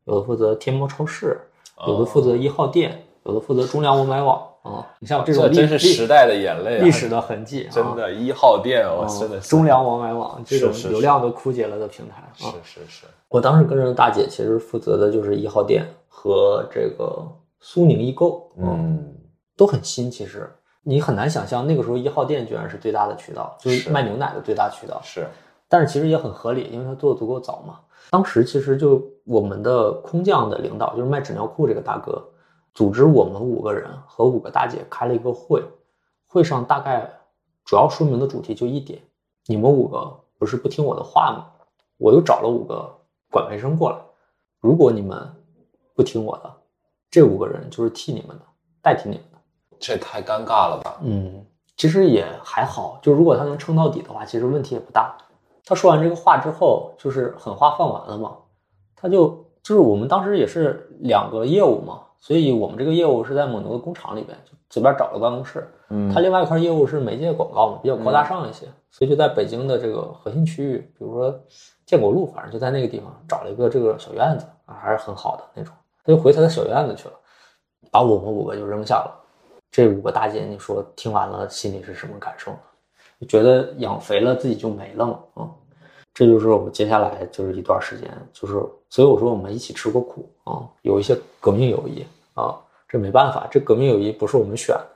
有的负责天猫超市，有的负责一号店，有的负责中粮我买网啊。你像这种历这真是时代的眼泪啊，历史的痕迹啊，真的，一号店，我啊真的是中粮我买网这种流量都枯竭了的平台啊。是是是，我当时跟着大姐，其实负责的就是一号店和这个苏宁易购，嗯，都很新。其实你很难想象，那个时候一号店居然是最大的渠道，就是是卖牛奶的最大渠道。是，但是其实也很合理，因为它做的足够早嘛。当时其实就我们的空降的领导，就是卖纸尿裤这个大哥，组织我们五个人和五个大姐开了一个会，会上大概主要说明的主题就一点：你们五个不是不听我的话吗？我又找了五个管培生过来，如果你们不听我的，这五个人就是替你们的，代替你们的。这太尴尬了吧？嗯，其实也还好，就如果他能撑到底的话，其实问题也不大。他说完这个话之后，就是狠话放完了嘛，他就就是我们当时也是两个业务嘛，所以我们这个业务是在蒙牛的工厂里边，就随便找个办公室。嗯他另外一块业务是媒介广告嘛，比较高大上一些，所以就在北京的这个核心区域，比如说建国路，反正就在那个地方找了一个这个小院子啊，还是很好的那种。他就回他的小院子去了，把我们五个就扔下了。这五个大姐，你说听完了心里是什么感受呢？就觉得养肥了自己就没了嘛，啊、这就是我们接下来就是一段时间，就是所以我说我们一起吃过苦啊、有一些革命友谊啊，这没办法，这革命友谊不是我们选的，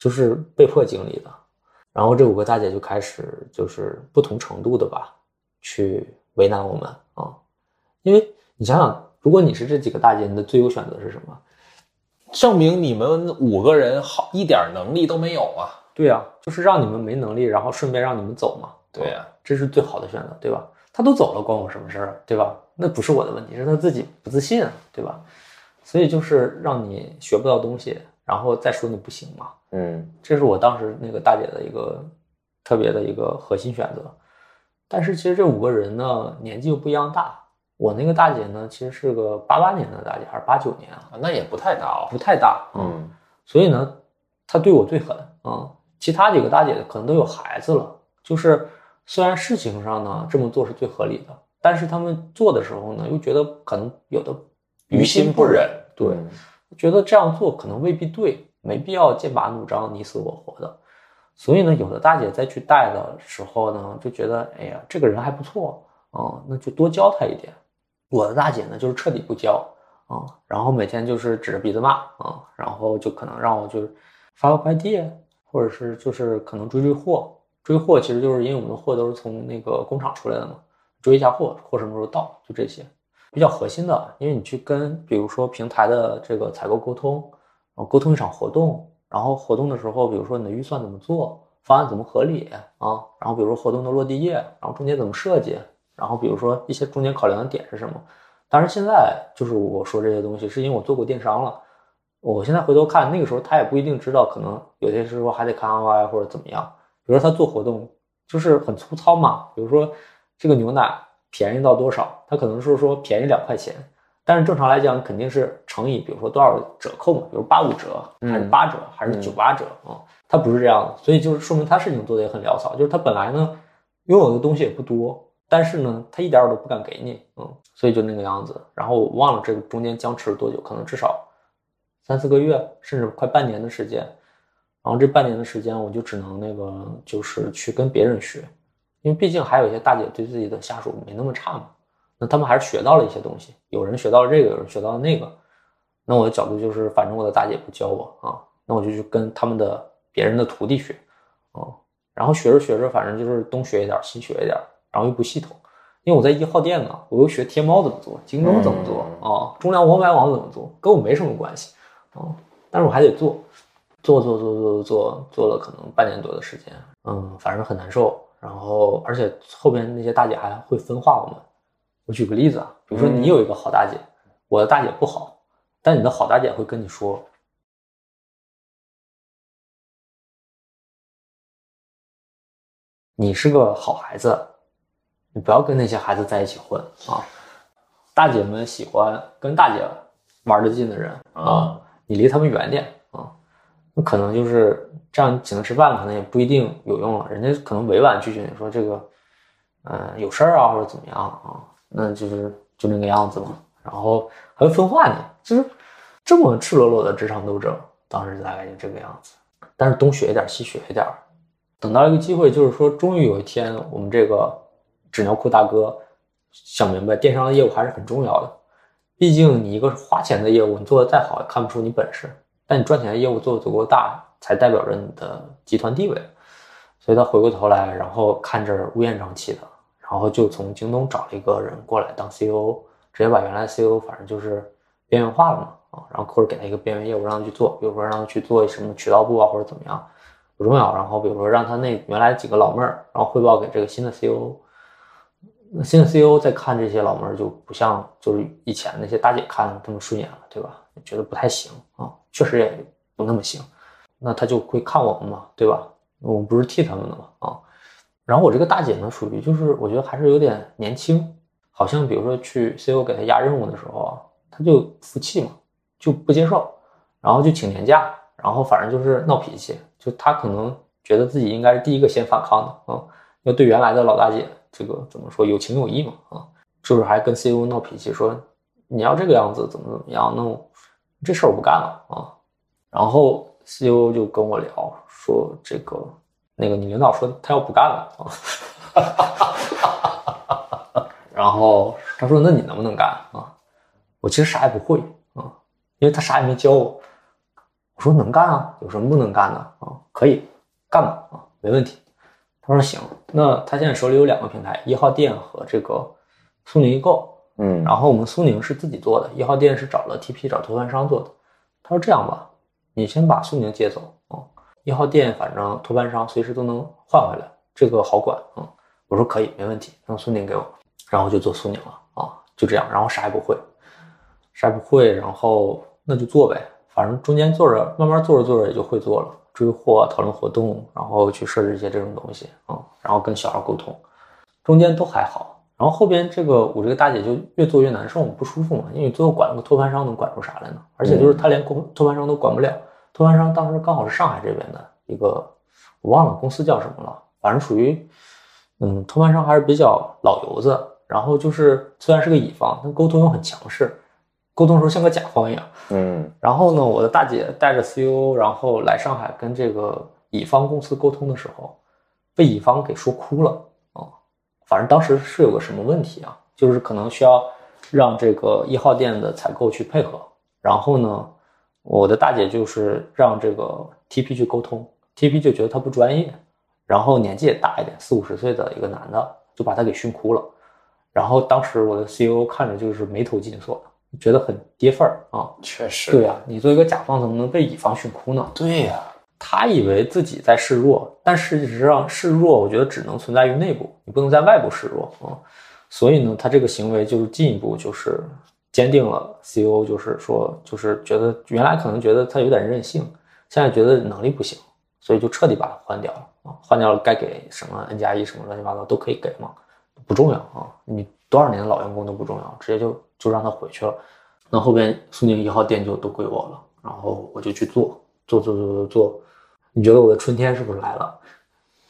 就是被迫经历的。然后这五个大姐就开始就是不同程度的吧，去为难我们啊，因为你想想，如果你是这几个大姐，你的最优选择是什么？证明你们五个人好一点能力都没有啊！对呀、就是让你们没能力，然后顺便让你们走嘛。对呀、这是最好的选择，对吧？他都走了，关我什么事儿啊，对吧？那不是我的问题，是他自己不自信啊，对吧？所以就是让你学不到东西，然后再说你不行嘛。嗯这是我当时那个大姐的一个特别的一个核心选择。但是其实这五个人呢，年纪又不一样大。我那个大姐呢，其实是个八八年的大姐，还是八九年啊，啊，那也不太大哦。不太大。嗯所以呢，她对我最狠啊、其他几个大姐可能都有孩子了，就是虽然事情上呢这么做是最合理的，但是他们做的时候呢，又觉得可能有的于心不忍。对，嗯觉得这样做可能未必对，没必要剑拔弩张、你死我活的。所以呢，有的大姐再去带的时候呢，就觉得哎呀，这个人还不错啊、那就多教他一点。我的大姐呢，就是彻底不教啊、然后每天就是指着鼻子骂啊、然后就可能让我就是发个快递，或者是就是可能追追货。追货其实就是因为我们的货都是从那个工厂出来的嘛，追一下货，货什么时候到，就这些。比较核心的，因为你去跟比如说平台的这个采购沟通，然后沟通一场活动，然后活动的时候，比如说你的预算怎么做，方案怎么合理啊，然后比如说活动的落地页，然后中间怎么设计，然后比如说一些中间考量的点是什么。当然现在就是我说这些东西，是因为我做过电商了，我现在回头看那个时候他也不一定知道，可能有些时候还得看 ROI 或者怎么样。比如说他做活动就是很粗糙嘛，比如说这个牛奶便宜到多少，他可能是说便宜两块钱，但是正常来讲肯定是乘以比如说多少折扣嘛，比如八五折还是嗯八折还是九八折啊、他不是这样的，所以就是说明他事情做的也很潦草，就是他本来呢拥有的东西也不多，但是呢他一点儿都不敢给你，嗯，所以就那个样子。然后我忘了这个中间僵持了多久，可能至少三四个月，甚至快半年的时间。然后这半年的时间，我就只能那个就是去跟别人学，因为毕竟还有一些大姐对自己的下属没那么差嘛，那他们还是学到了一些东西，有人学到了这个，有人学到了那个。那我的角度就是，反正我的大姐不教我啊，那我就去跟他们的别人的徒弟学，啊，然后学着学着，反正就是东学一点，西学一点，然后又不系统。因为我在一号店呢，我又学天猫怎么做，京东怎么做啊，中粮王牌网怎么做，跟我没什么关系啊，但是我还得做，做做做做做做了可能半年多的时间，嗯，反正很难受。然后而且后边那些大姐还会分化我们。我举个例子啊，比如说你有一个好大姐，我的大姐不好，但你的好大姐会跟你说，你是个好孩子，你不要跟那些孩子在一起混啊。大姐们喜欢跟大姐玩得近的人啊，你离他们远点啊。可能就是这样，请他吃饭可能也不一定有用了，人家可能委婉拒绝你说这个，嗯、有事儿啊或者怎么样啊，那就是就那个样子嘛。然后还会分化你，就是这么赤裸裸的职场斗争，当时大概就这个样子。但是东学一点，西学一点，等到一个机会，就是说，终于有一天，我们这个纸尿裤大哥想明白，电商的业务还是很重要的。毕竟你一个花钱的业务，你做的再好，也看不出你本事。但你赚钱的业务做的足够大，才代表着你的集团地位。所以他回过头来，然后看着乌烟瘴气的，然后就从京东找了一个人过来当 CEO，直接把原来 CEO 反正就是边缘化了嘛啊，然后或者给他一个边缘业务让他去做，比如说让他去做什么渠道部啊或者怎么样不重要，然后比如说让他那原来几个老妹儿，然后汇报给这个新的 CEO，那现在 CEO 在看这些老妹儿就不像就是以前那些大姐看的这么顺眼了，对吧？觉得不太行啊，确实也不那么行，那他就会看我们嘛，对吧？我们不是替他们的嘛啊。然后我这个大姐呢，属于就是我觉得还是有点年轻，好像比如说去 CEO 给她压任务的时候啊，她就服气嘛，就不接受，然后就请年假，然后反正就是闹脾气，就她可能觉得自己应该是第一个先反抗的啊，要对原来的老大姐这个怎么说有情有义嘛啊，就是还跟 CEO 闹脾气，说你要这个样子怎么怎么样，那我这事儿我不干了啊。然后 CEO 就跟我聊说这个。那个你领导说他要不干了啊，然后他说那你能不能干啊？我其实啥也不会啊，因为他啥也没教我。我说能干啊，有什么不能干的啊？可以干吧啊，没问题。他说行，那他现在手里有两个平台，一号店和这个苏宁易购，嗯，然后我们苏宁是自己做的，一号店是找了 TP 找托盘商做的。他说这样吧，你先把苏宁接走啊。一号店反正托盘商随时都能换回来，这个好管啊。我说可以，没问题，让苏宁给我，然后就做苏宁了啊，就这样，然后啥也不会，啥也不会，然后那就做呗，反正中间做着，慢慢做着做着也就会做了，追货、讨论活动，然后去设置一些这种东西啊，然后跟小孩沟通，中间都还好，然后后边这个我这个大姐就越做越难受，不舒服嘛，因为最后管了个托盘商能管出啥来呢？而且就是她连托托盘商都管不了。托盘商当时刚好是上海这边的一个，我忘了公司叫什么了，反正属于，嗯，托盘商还是比较老油子。然后就是虽然是个乙方，但沟通又很强势，沟通时候像个甲方一样。嗯。然后呢，我的大姐带着 CEO，然后来上海跟这个乙方公司沟通的时候，被乙方给说哭了啊。反正当时是有个什么问题啊，就是可能需要让这个一号店的采购去配合，然后呢。我的大姐就是让这个 TP 去沟通，TP 就觉得他不专业，然后年纪也大一点，四五十岁的一个男的，就把他给训哭了。然后当时我的 CEO 看着就是眉头紧锁的，觉得很跌份儿啊。确实，对呀，你作为一个甲方，怎么能被乙方训哭呢？对呀，他以为自己在示弱，但事实上示弱，我觉得只能存在于内部，你不能在外部示弱啊。所以呢，他这个行为就是进一步就是。坚定了，CEO 就是说，就是觉得原来可能觉得他有点任性，现在觉得能力不行，所以就彻底把他换掉了啊，换掉了该给什么 N 加一什么乱七八糟都可以给嘛，不重要啊，你多少年的老员工都不重要，直接就就让他回去了。那后边苏宁一号店就都归我了，然后我就去做，做做做做做，你觉得我的春天是不是来了？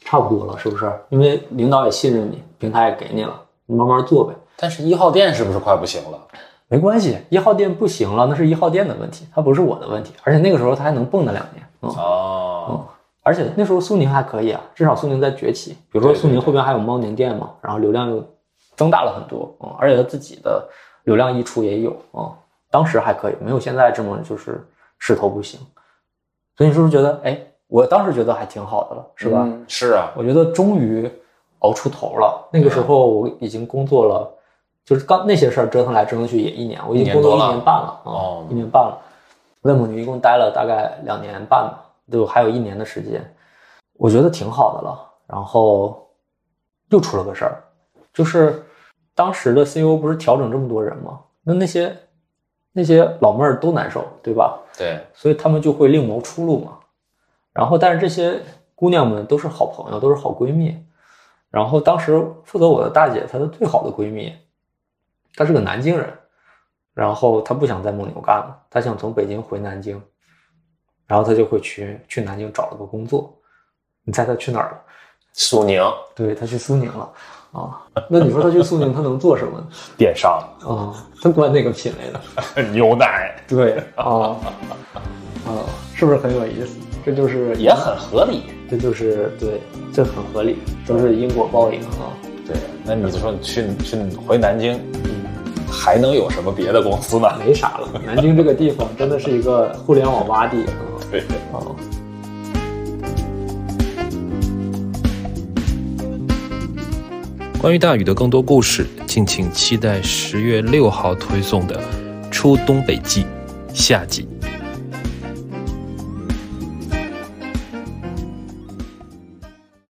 差不多了，是不是？因为领导也信任你，平台也给你了，你慢慢做呗。但是一号店是不是快不行了？没关系，一号店不行了，那是一号店的问题，它不是我的问题。而且那个时候它还能蹦跶两年，哦，而且那时候苏宁还可以啊，至少苏宁在崛起。比如说苏宁后边还有猫年店嘛，然后流量又增大了很多，嗯，而且它自己的流量溢出也有，嗯，当时还可以，没有现在这么就是势头不行。所以你是不是觉得，哎，我当时觉得还挺好的了，是吧？是啊，我觉得终于熬出头了。那个时候我已经工作了。就是刚那些事儿折腾来折腾去也一年，我已经工作一年半了啊，一年半了。在蒙牛一共待了大概两年半吧，就还有一年的时间，我觉得挺好的了。然后又出了个事儿，就是当时的 CEO 不是调整这么多人吗？那那些那些老妹儿都难受，对吧？对，所以他们就会另谋出路嘛。然后，但是这些姑娘们都是好朋友，都是好闺蜜。然后当时负责我的大姐，她的最好的闺蜜。她是个南京人，然后她不想在蒙牛干了，她想从北京回南京，然后她就会去去南京找了个工作。你猜她去哪儿了？苏宁。对她去苏宁了啊。那你说他去苏宁，他能做什么？(laughs) 电商啊，他管哪个品类的？(laughs) 牛奶。对啊啊，是不是很有意思？这就是也很合理，这就是对，这很合理，都是因果报应啊。对，那你就说去去回南京。还能有什么别的公司呢？没啥了，南京这个地方真的是一个互联网洼地啊！对啊。关于大宇的更多故事，敬请期待十月六号推送的《出东北记》下集。